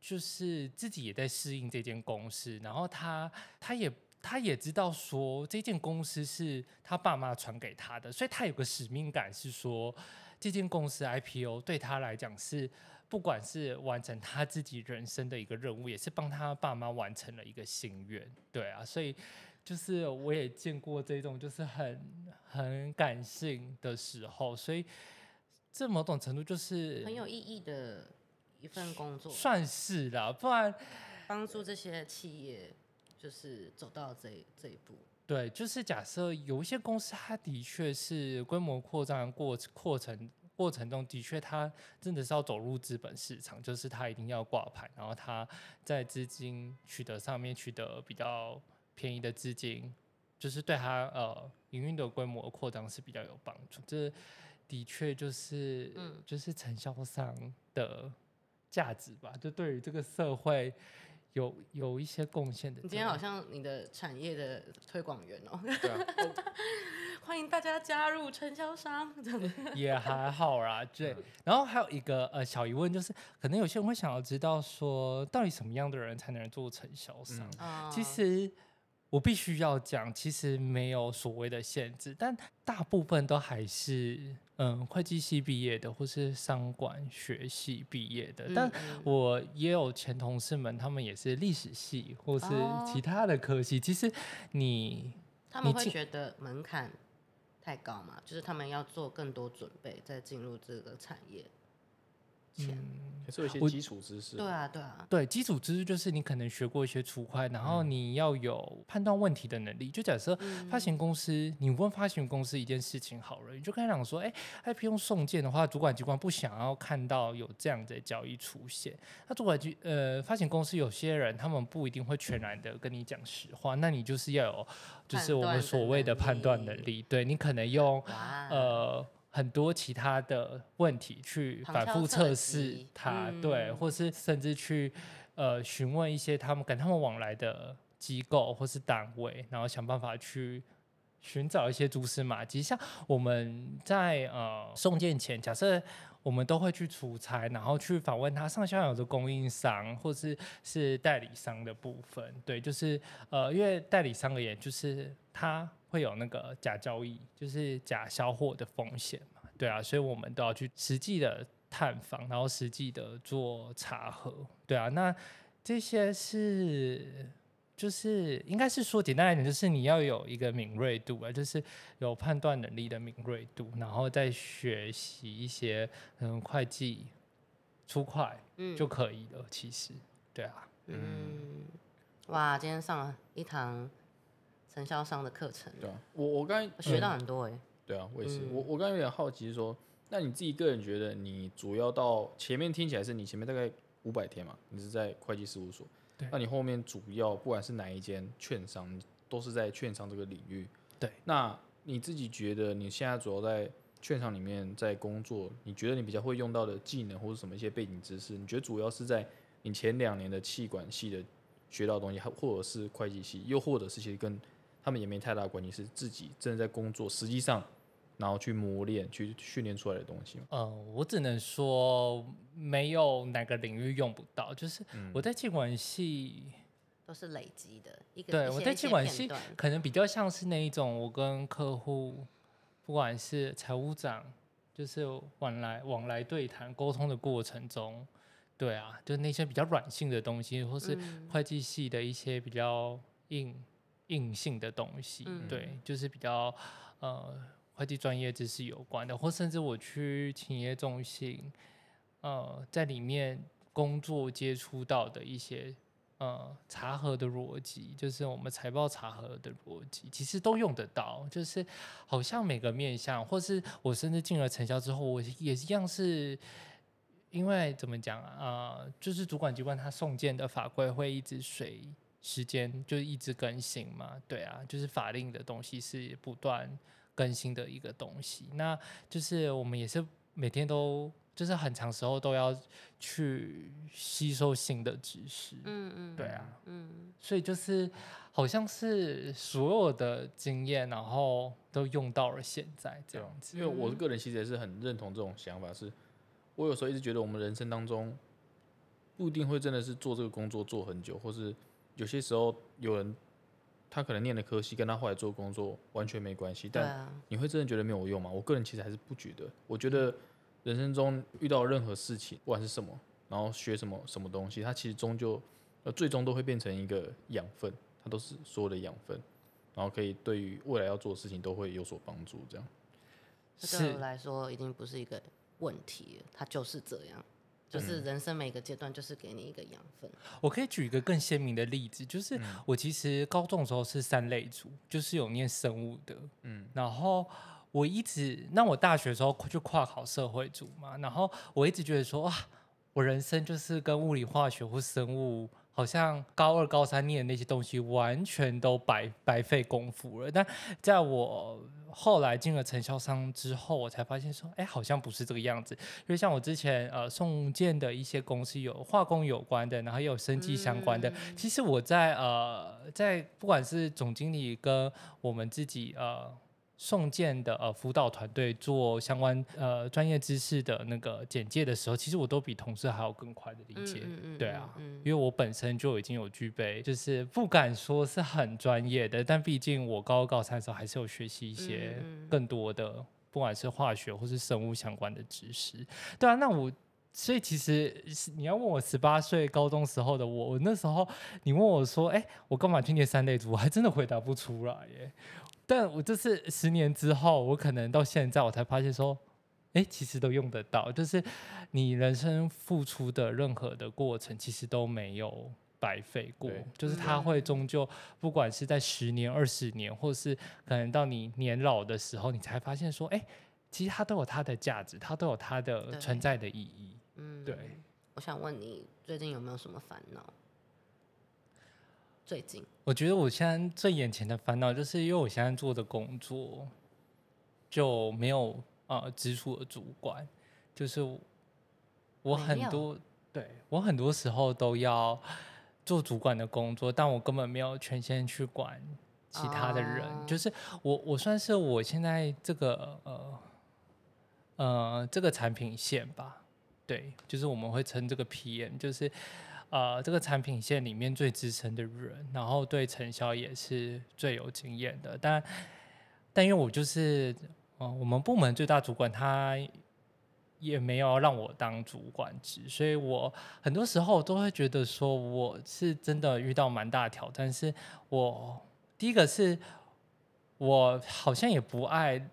就是自己也在适应这间公司，然后他他也。他也知道说这间公司是他爸妈传给他的，所以他有个使命感，是说这间公司 IPO 对他来讲是不管是完成他自己人生的一个任务，也是帮他爸妈完成了一个心愿。对啊，所以就是我也见过这种就是很很感性的时候，所以这某种程度就是很有意义的一份工作，算是啦，不然帮助这些企业。就是走到这这一步，对，就是假设有一些公司，它的确是规模扩张过过程过程中的确它真的是要走入资本市场，就是它一定要挂牌，然后它在资金取得上面取得比较便宜的资金，就是对它呃营运的规模扩张是比较有帮助。这的确就是嗯，就是承销商的价值吧，就对于这个社会。有有一些贡献的。你今天好像你的产业的推广员哦。对啊。欢迎大家加入承销商。也还好啦，对。然后还有一个呃小疑问，就是可能有些人会想要知道说，到底什么样的人才能做承销商？嗯、其实我必须要讲，其实没有所谓的限制，但大部分都还是嗯会计系毕业的，或是商管学系毕业的。嗯、但我也有前同事们，他们也是历史系或是其他的科系。哦、其实你他们会觉得门槛太高嘛？就是他们要做更多准备，再进入这个产业。嗯，还是有一些基础知识。对啊，对啊，对，基础知识就是你可能学过一些粗快，然后你要有判断问题的能力。就假设发行公司，嗯、你问发行公司一件事情好了，你就跟他讲说，哎，IPO 送件的话，主管机关不想要看到有这样的交易出现。那主管机呃，发行公司有些人他们不一定会全然的跟你讲实话，那你就是要有，就是我们所谓的判断能力。对，你可能用呃。很多其他的问题去反复测试它，嗯、对，或是甚至去呃询问一些他们跟他们往来的机构或是单位，然后想办法去寻找一些蛛丝马迹。像我们在呃送件前，假设我们都会去出差，然后去访问他上下游的供应商或是是代理商的部分，对，就是呃因为代理商而言，就是他。会有那个假交易，就是假销货的风险嘛？对啊，所以我们都要去实际的探访，然后实际的做查核，对啊。那这些是就是应该是说简单一点，就是你要有一个敏锐度啊，就是有判断能力的敏锐度，然后再学习一些嗯会计粗快就可以了。嗯、其实，对啊，嗯，哇，今天上了一堂。承销商的课程，对啊，我我刚才学到很多哎、欸，对啊，我也是，嗯、我我刚才有点好奇，是说，那你自己个人觉得，你主要到前面听起来是你前面大概五百天嘛，你是在会计事务所，对，那你后面主要不管是哪一间券商，都是在券商这个领域，对，那你自己觉得你现在主要在券商里面在工作，你觉得你比较会用到的技能或者什么一些背景知识，你觉得主要是在你前两年的气管系的学到的东西，或者是会计系，又或者是其实跟他们也没太大关系，是自己真的在工作，实际上，然后去磨练、去训练出来的东西。呃，我只能说没有哪个领域用不到，就是我在企管系都是累积的一个。对，我在企管系可能比较像是那一种，我跟客户，不管是财务长，就是往来往来对谈沟通的过程中，对啊，就那些比较软性的东西，或是会计系的一些比较硬。硬性的东西，嗯、对，就是比较呃会计专业知识有关的，或甚至我去企业中心，呃，在里面工作接触到的一些呃查核的逻辑，就是我们财报查核的逻辑，其实都用得到。就是好像每个面向，或是我甚至进了承销之后，我也一样是，因为怎么讲啊、呃，就是主管机关他送件的法规会一直随。时间就一直更新嘛，对啊，就是法令的东西是不断更新的一个东西。那就是我们也是每天都就是很长时候都要去吸收新的知识，嗯嗯，对啊，嗯，所以就是好像是所有的经验，然后都用到了现在这样子。因为我个人其实也是很认同这种想法，是我有时候一直觉得我们人生当中不一定会真的是做这个工作做很久，或是。有些时候，有人他可能念的科系跟他后来做工作完全没关系，但你会真的觉得没有用吗？我个人其实还是不觉得。我觉得人生中遇到任何事情，不管是什么，然后学什么什么东西，它其实终究呃最终都会变成一个养分，它都是所有的养分，然后可以对于未来要做的事情都会有所帮助。这样，这对我来说已经不是一个问题，它就是这样。就是人生每个阶段，就是给你一个养分。我可以举一个更鲜明的例子，就是我其实高中的时候是三类组，就是有念生物的，嗯，然后我一直，那我大学的时候就跨考社会组嘛，然后我一直觉得说，哇，我人生就是跟物理、化学或生物。好像高二、高三念的那些东西，完全都白白费功夫了。但在我后来进了承销商之后，我才发现说，哎，好像不是这个样子。因为像我之前呃送件的一些公司，有化工有关的，然后也有生技相关的。嗯、其实我在呃在不管是总经理跟我们自己呃。送件的呃辅导团队做相关呃专业知识的那个简介的时候，其实我都比同事还要更快的理解。嗯嗯嗯、对啊，嗯、因为我本身就已经有具备，就是不敢说是很专业的，但毕竟我高二高三的时候还是有学习一些更多的，嗯、不管是化学或是生物相关的知识。对啊，那我所以其实你要问我十八岁高中时候的我，我那时候你问我说，哎、欸，我干嘛去念三类组？我还真的回答不出来耶。但我这是十年之后，我可能到现在我才发现说，哎，其实都用得到。就是你人生付出的任何的过程，其实都没有白费过。就是它会终究，不管是在十年、二十年，或是可能到你年老的时候，你才发现说，哎，其实它都有它的价值，它都有它的存在的意义。嗯，对。我想问你，最近有没有什么烦恼？最近，我觉得我现在最眼前的烦恼，就是因为我现在做的工作就没有呃直属的主管，就是我很多有对我很多时候都要做主管的工作，但我根本没有权限去管其他的人。哦、就是我我算是我现在这个呃呃这个产品线吧，对，就是我们会称这个 PM，就是。呃，这个产品线里面最资深的人，然后对成效也是最有经验的。但，但因为我就是，呃，我们部门最大主管，他也没有让我当主管职，所以我很多时候都会觉得说，我是真的遇到蛮大挑战。是我第一个是，我好像也不爱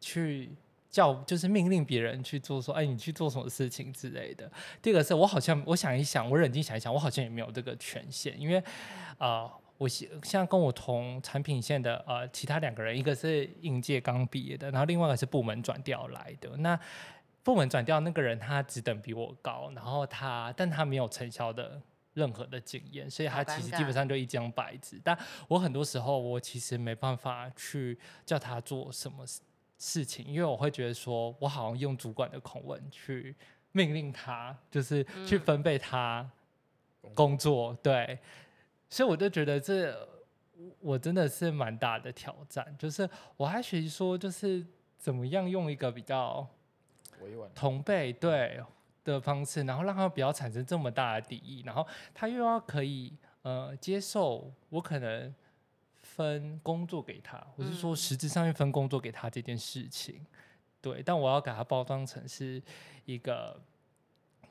去。叫就是命令别人去做，说，哎，你去做什么事情之类的。第二个是我好像，我想一想，我冷静想一想，我好像也没有这个权限，因为，啊、呃，我现现在跟我同产品线的呃其他两个人，一个是应届刚毕业的，然后另外一个是部门转调来的。那部门转调那个人他职等比我高，然后他但他没有承销的任何的经验，所以他其实基本上就一张白纸。但我很多时候我其实没办法去叫他做什么事。情，因为我会觉得说，我好像用主管的口吻去命令他，就是去分配他工作，对，所以我就觉得这我真的是蛮大的挑战，就是我还学习说，就是怎么样用一个比较同辈对的方式，然后让他不要产生这么大的敌意，然后他又要可以呃接受我可能。分工作给他，我是说实质上面分工作给他这件事情，嗯、对，但我要给他包装成是一个，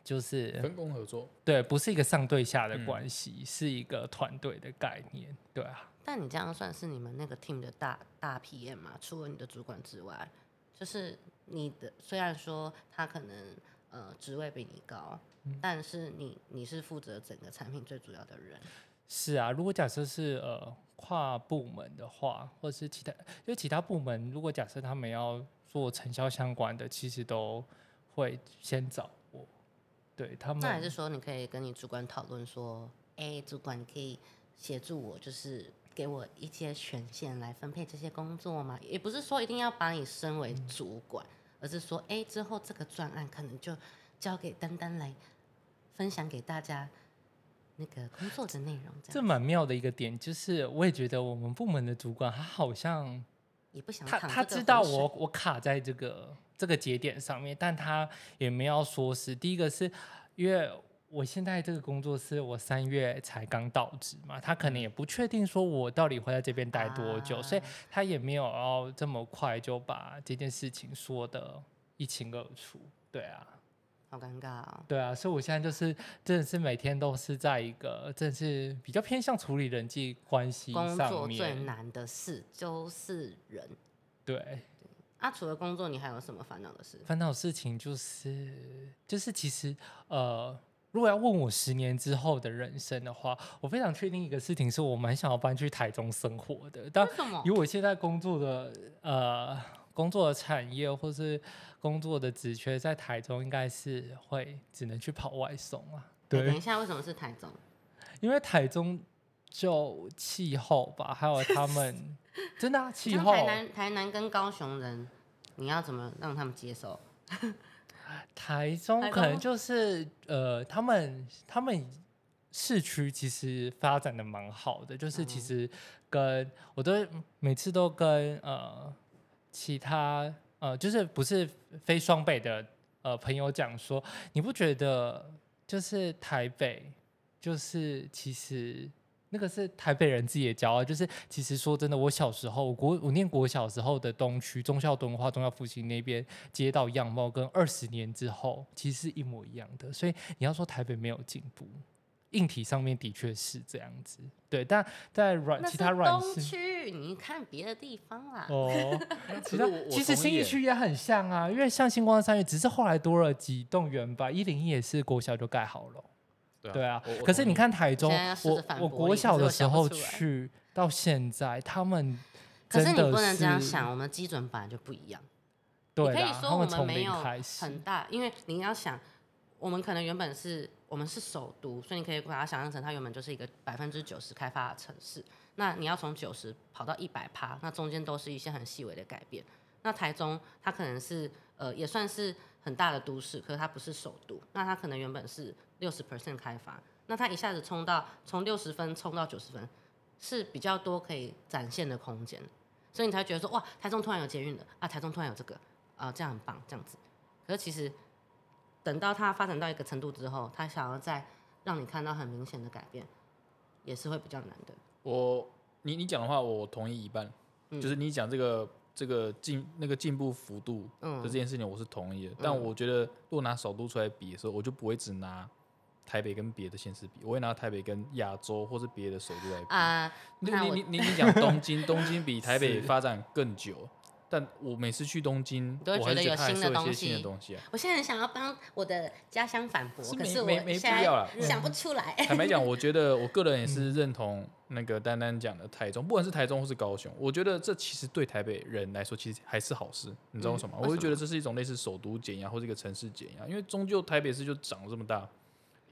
就是分工合作，对，不是一个上对下的关系，嗯、是一个团队的概念，对啊。但你这样算是你们那个 team 的大大 PM 吗？除了你的主管之外，就是你的虽然说他可能呃职位比你高，嗯、但是你你是负责整个产品最主要的人。是啊，如果假设是呃跨部门的话，或者是其他，因为其他部门如果假设他们要做承销相关的，其实都会先找我。对他们，那还是说你可以跟你主管讨论说，哎，主管你可以协助我，就是给我一些权限来分配这些工作嘛？也不是说一定要把你升为主管，嗯、而是说，哎，之后这个专案可能就交给丹丹来分享给大家。那个工作的内容这，这蛮妙的一个点，就是我也觉得我们部门的主管他好像也不想他他知道我我卡在这个这个节点上面，但他也没有说是第一个是因为我现在这个工作是我三月才刚到职嘛，他可能也不确定说我到底会在这边待多久，啊、所以他也没有要这么快就把这件事情说的一清二楚，对啊。好尴尬哦。对啊，所以我现在就是真的是每天都是在一个，真的是比较偏向处理人际关系上面。工作最难的事就是人。对。对。啊，除了工作，你还有什么烦恼的事？烦恼的事情就是，就是其实呃，如果要问我十年之后的人生的话，我非常确定一个事情，是我蛮想要搬去台中生活的。但以我现在工作的呃。工作的产业或是工作的职缺在台中，应该是会只能去跑外送啊。对，等一下，为什么是台中？因为台中就气候吧，还有 他们真的气候。台南、台南跟高雄人，你要怎么让他们接受？台中可能就是呃，他们他们市区其实发展的蛮好的，就是其实跟我都每次都跟呃其他呃就是不是非双北的呃朋友讲说，你不觉得就是台北就是其实。那个是台北人自己的骄傲，就是其实说真的，我小时候，我国我念国小时候的东区忠孝敦化、中校复兴那边街道样貌，跟二十年之后其实是一模一样的。所以你要说台北没有进步，硬体上面的确是这样子，对。但在软其他软东区，你看别的地方啦。哦，其实其实新义区也很像啊，因为像星光三月，只是后来多了几栋原吧，一零一也是国小就盖好了。对啊，可是你看台中，我我国小的时候去到现在，他们可是你不能这样想，我们基准本来就不一样。对，你可以说我们没有很大，因为你要想，我们可能原本是我们是首都，所以你可以把它想象成它原本就是一个百分之九十开发的城市。那你要从九十跑到一百趴，那中间都是一些很细微的改变。那台中它可能是呃也算是很大的都市，可是它不是首都，那它可能原本是。六十 percent 开发，那它一下子冲到从六十分冲到九十分，是比较多可以展现的空间，所以你才觉得说哇，台中突然有捷运了啊，台中突然有这个啊，这样很棒这样子。可是其实等到它发展到一个程度之后，它想要再让你看到很明显的改变，也是会比较难的。我你你讲的话，我同意一半，嗯、就是你讲这个这个进那个进步幅度的这件事情，我是同意的。嗯、但我觉得如果拿首都出来比的时候，我就不会只拿。台北跟别的县市比，我会拿台北跟亚洲或是别的首都来比。啊，你你你你讲东京，东京比台北 发展更久，是但我每次去东京，都会觉得有新的东西。东西啊，我现在很想要帮我的家乡反驳，是可是我没没必要了，想不出来。坦白讲，我觉得 我个人也是认同那个丹丹讲的台中，不管是台中或是高雄，我觉得这其实对台北人来说其实还是好事。你知道为什么？我会觉得这是一种类似首都减压或者一个城市减压，因为终究台北市就长这么大。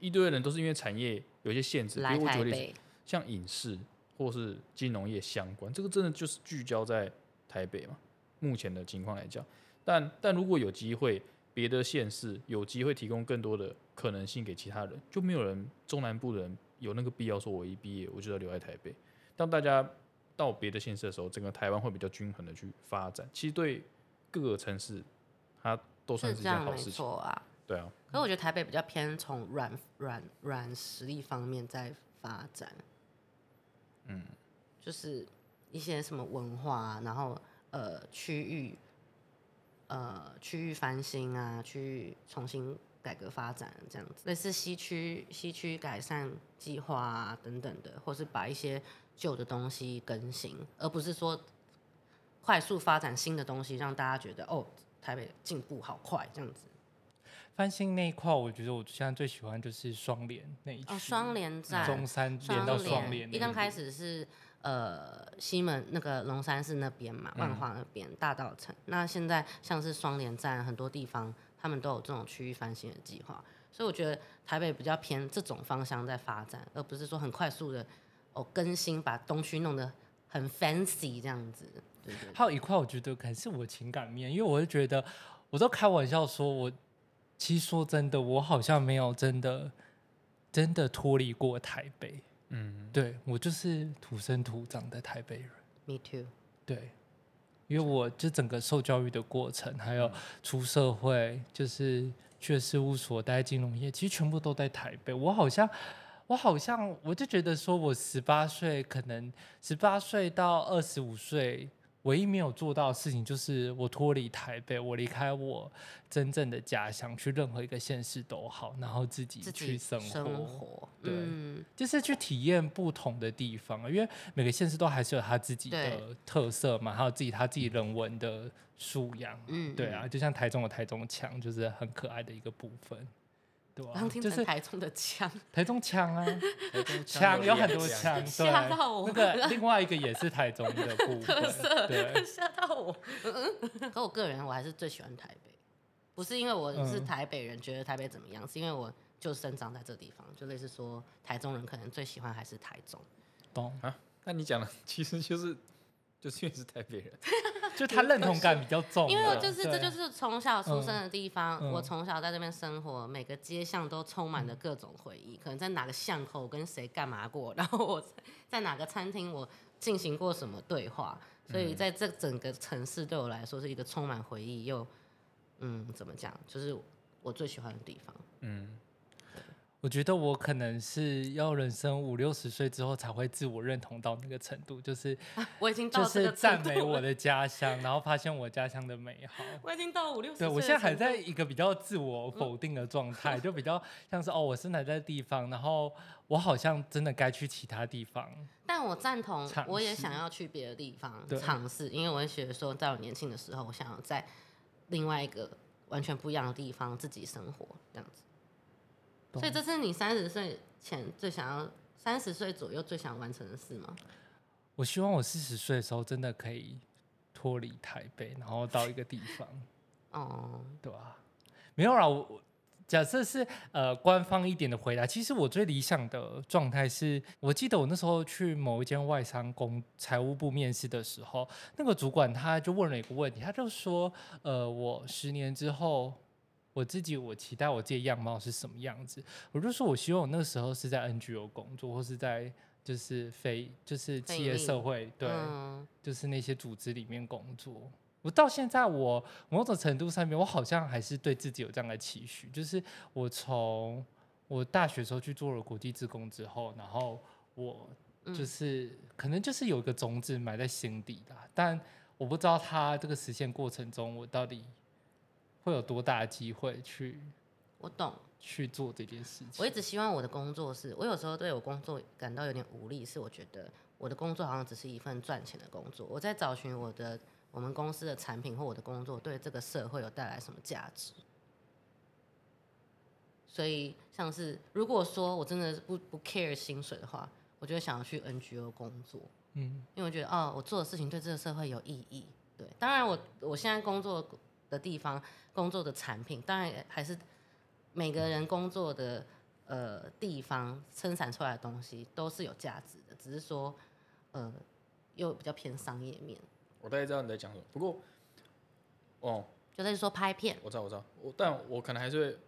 一堆人都是因为产业有些限制，比如我举例，像影视或是金融业相关，这个真的就是聚焦在台北嘛。目前的情况来讲，但但如果有机会，别的县市有机会提供更多的可能性给其他人，就没有人中南部的人有那个必要说，我一毕业我就要留在台北。当大家到别的县市的时候，整个台湾会比较均衡的去发展。其实对各个城市，它都算是一件好事情啊。对啊，可是我觉得台北比较偏从软软软实力方面在发展，嗯，就是一些什么文化，然后呃区域，呃区域翻新啊，区域重新改革发展这样子，类似西区西区改善计划啊等等的，或是把一些旧的东西更新，而不是说快速发展新的东西，让大家觉得哦台北进步好快这样子。翻新那一块，我觉得我现在最喜欢就是双连那一区。哦，双连站，中山连到双连。一刚开始是呃西门那个龙山寺那边嘛，万华那边、嗯、大道城。那现在像是双连站，很多地方他们都有这种区域翻新的计划。所以我觉得台北比较偏这种方向在发展，而不是说很快速的哦更新，把东区弄得很 fancy 这样子。对对对。还有一块，我觉得可能是我情感面，因为我就觉得，我都开玩笑说我。其实说真的，我好像没有真的真的脱离过台北。嗯，对，我就是土生土长的台北人。Me too。对，因为我就整个受教育的过程，还有出社会，就是去事务所待金融业，其实全部都在台北。我好像，我好像，我就觉得说，我十八岁，可能十八岁到二十五岁。唯一没有做到的事情就是我脱离台北，我离开我真正的家乡，去任何一个县市都好，然后自己去生活，生活对，嗯、就是去体验不同的地方，因为每个县市都还是有他自己的特色嘛，对还有自己他自己人文的素养，嗯，对啊，就像台中有台中腔，就是很可爱的一个部分。刚听成台中的腔，台中枪啊，台中枪有很多枪，吓到我。那个另外一个也是台中的部分，特色，对，吓到我。可我个人我还是最喜欢台北，不是因为我是台北人觉得台北怎么样，是因为我就生长在这地方，就类似说台中人可能最喜欢还是台中。懂啊？那你讲的其实就是就是因为是台北人，就 他认同感比较重。因为就是这就是从小出生的地方，嗯、我从小在这边生活，每个街巷都充满了各种回忆。嗯、可能在哪个巷口跟谁干嘛过，然后我在哪个餐厅我进行过什么对话，所以在这整个城市对我来说是一个充满回忆又嗯怎么讲，就是我最喜欢的地方。嗯。我觉得我可能是要人生五六十岁之后才会自我认同到那个程度，就是我已经到就是赞美我的家 乡，然后发现我家乡的美好。我已经到五六十岁，对我现在还在一个比较自我否定的状态，就比较像是哦，我生在这地方，然后我好像真的该去其他地方。但我赞同，我也想要去别的地方尝试，因为我也觉得说，在我年轻的时候，我想要在另外一个完全不一样的地方自己生活，这样子。所以这是你三十岁前最想要，三十岁左右最想完成的事吗？我希望我四十岁的时候真的可以脱离台北，然后到一个地方。哦，对吧？没有啦，我假设是呃官方一点的回答。其实我最理想的状态是，我记得我那时候去某一间外商公财务部面试的时候，那个主管他就问了一个问题，他就说：呃，我十年之后。我自己，我期待我自己样貌是什么样子？我就说，我希望我那个时候是在 NGO 工作，或是在就是非就是企业社会，对，嗯、就是那些组织里面工作。我到现在，我某种程度上面，我好像还是对自己有这样的期许，就是我从我大学时候去做了国际职工之后，然后我就是、嗯、可能就是有一个种子埋在心底的，但我不知道它这个实现过程中，我到底。会有多大的机会去？我懂去做这件事情。我一直希望我的工作是，我有时候对我工作感到有点无力，是我觉得我的工作好像只是一份赚钱的工作。我在找寻我的我们公司的产品或我的工作对这个社会有带来什么价值。所以，像是如果说我真的不不 care 薪水的话，我就会想要去 NGO 工作。嗯，因为我觉得哦，我做的事情对这个社会有意义。对，当然我我现在工作的地方。工作的产品，当然还是每个人工作的呃地方生产出来的东西都是有价值的，只是说呃又比较偏商业面。我大概知道你在讲什么，不过哦，就在说拍片，我知道我知道，我但我可能还是会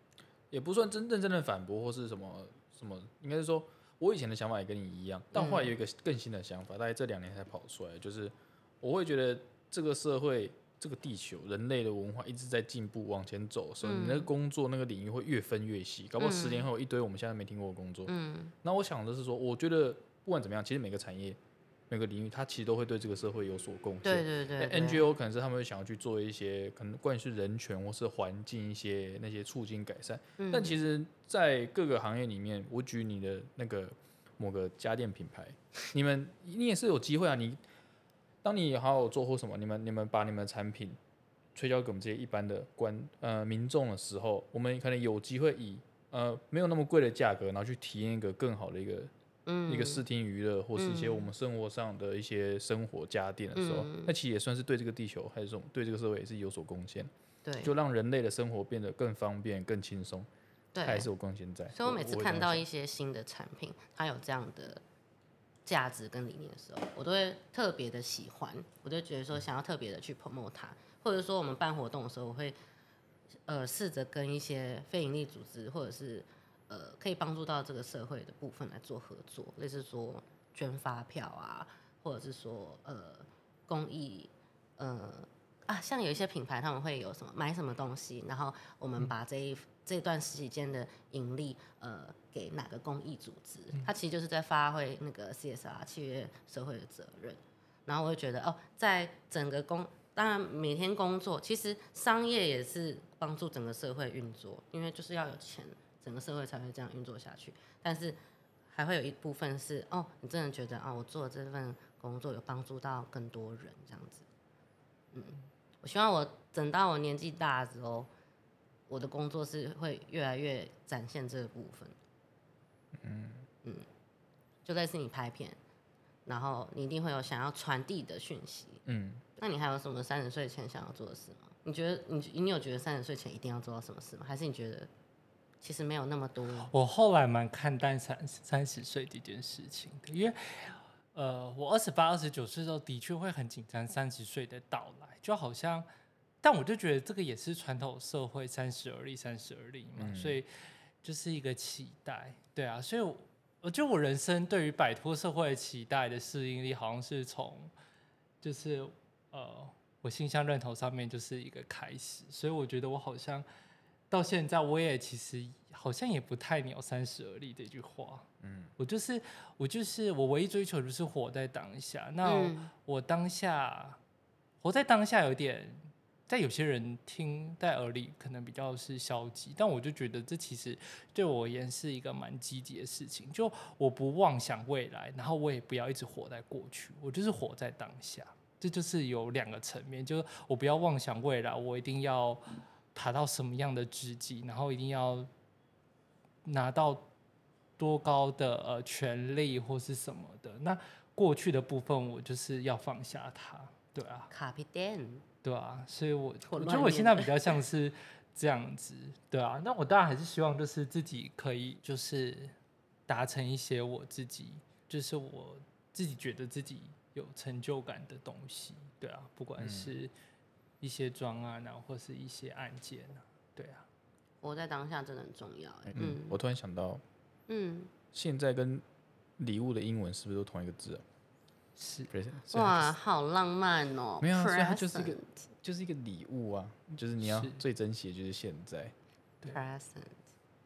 也不算真正真的反驳或是什么什么，应该是说我以前的想法也跟你一样，但后来有一个更新的想法，嗯、大概这两年才跑出来，就是我会觉得这个社会。这个地球人类的文化一直在进步往前走，所以你那个工作那个领域会越分越细，搞不好十年后一堆我们现在没听过的工作。嗯，那我想的是说，我觉得不管怎么样，其实每个产业、每个领域，它其实都会对这个社会有所贡献。对对对，对。NGO 可能是他们会想要去做一些可能关于是人权或是环境一些那些促进改善，嗯，但其实，在各个行业里面，我举你的那个某个家电品牌，你们你也是有机会啊，你。当你好好做或什么，你们你们把你们的产品推销给我们这些一般的观呃民众的时候，我们可能有机会以呃没有那么贵的价格，然后去体验一个更好的一个、嗯、一个视听娱乐或是一些我们生活上的一些生活家电的时候，那、嗯、其实也算是对这个地球还是说对这个社会也是有所贡献。对，就让人类的生活变得更方便、更轻松，对，还是有贡献在。所以我每次看到一些新的产品，它有这样的。价值跟理念的时候，我都会特别的喜欢，我就觉得说想要特别的去 promote 它，或者说我们办活动的时候，我会呃试着跟一些非营利组织或者是呃可以帮助到这个社会的部分来做合作，类似说捐发票啊，或者是说呃公益呃啊，像有一些品牌他们会有什么买什么东西，然后我们把这一。这段时间的盈利，呃，给哪个公益组织？它其实就是在发挥那个 CSR 企业社会的责任。然后我会觉得，哦，在整个工，当然每天工作，其实商业也是帮助整个社会运作，因为就是要有钱，整个社会才会这样运作下去。但是还会有一部分是，哦，你真的觉得啊，哦，我做这份工作有帮助到更多人，这样子。嗯，我希望我等到我年纪大的时候。我的工作是会越来越展现这个部分，嗯嗯，就类似你拍片，然后你一定会有想要传递的讯息，嗯，那你还有什么三十岁前想要做的事吗？你觉得你你有觉得三十岁前一定要做到什么事吗？还是你觉得其实没有那么多？我后来蛮看淡三三十岁这件事情的，因为呃，我二十八、二十九岁的时候的确会很紧张三十岁的到来。就好像，但我就觉得这个也是传统社会三十而立，三十而立嘛，嗯、所以就是一个期待，对啊，所以我，我觉得我人生对于摆脱社会期待的适应力，好像是从就是呃，我性向认同上面就是一个开始，所以我觉得我好像到现在，我也其实好像也不太鸟三十而立这句话。嗯，我就是我就是我唯一追求的就是活在当下。那我当下活在当下，有点在有些人听在耳里可能比较是消极，但我就觉得这其实对我而言是一个蛮积极的事情。就我不妄想未来，然后我也不要一直活在过去，我就是活在当下。这就是有两个层面，就是我不要妄想未来，我一定要爬到什么样的职级，然后一定要拿到。多高的呃权利或是什么的，那过去的部分我就是要放下它，对啊。卡皮蛋。对啊，所以我我觉得我现在比较像是这样子，对啊。那我当然还是希望就是自己可以就是达成一些我自己就是我自己觉得自己有成就感的东西，对啊。不管是一些专案啊，或是一些案件啊，对啊。活在当下真的很重要，嗯，嗯，我突然想到。嗯，现在跟礼物的英文是不是都同一个字啊？是，哇，好浪漫哦！没有啊，所以它就是一个，就是一个礼物啊，就是你要最珍惜的就是现在。Present，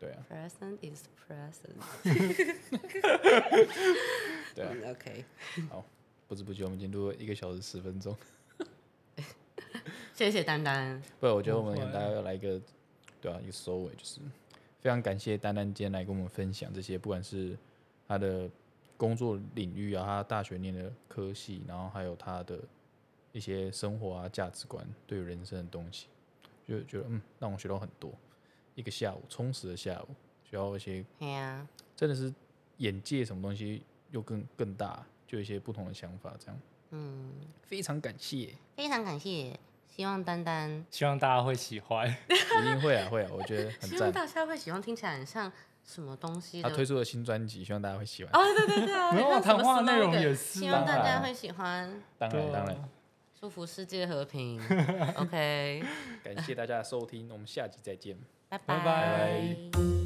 对啊。Present is present。对啊。OK。好，不知不觉我们已经录了一个小时十分钟。谢谢丹丹。不，我觉得我们大家要来一个，对啊，一个收尾就是。非常感谢丹丹今天来跟我们分享这些，不管是他的工作领域啊，他大学念的科系，然后还有他的一些生活啊、价值观，对人生的东西，就觉得嗯，让我学到很多。一个下午充实的下午，学到一些，真的是眼界什么东西又更更大，就有一些不同的想法，这样，嗯，非常感谢，非常感谢。希望丹丹，希望大家会喜欢，一定会啊，会啊，我觉得很赞。希望大家会喜欢，听起来很像什么东西？他推出了新专辑，希望大家会喜欢。哦，对对对，没有谈话内容也是，希望大家会喜欢。当然当然，祝福世界和平。OK，感谢大家的收听，我们下集再见，拜拜。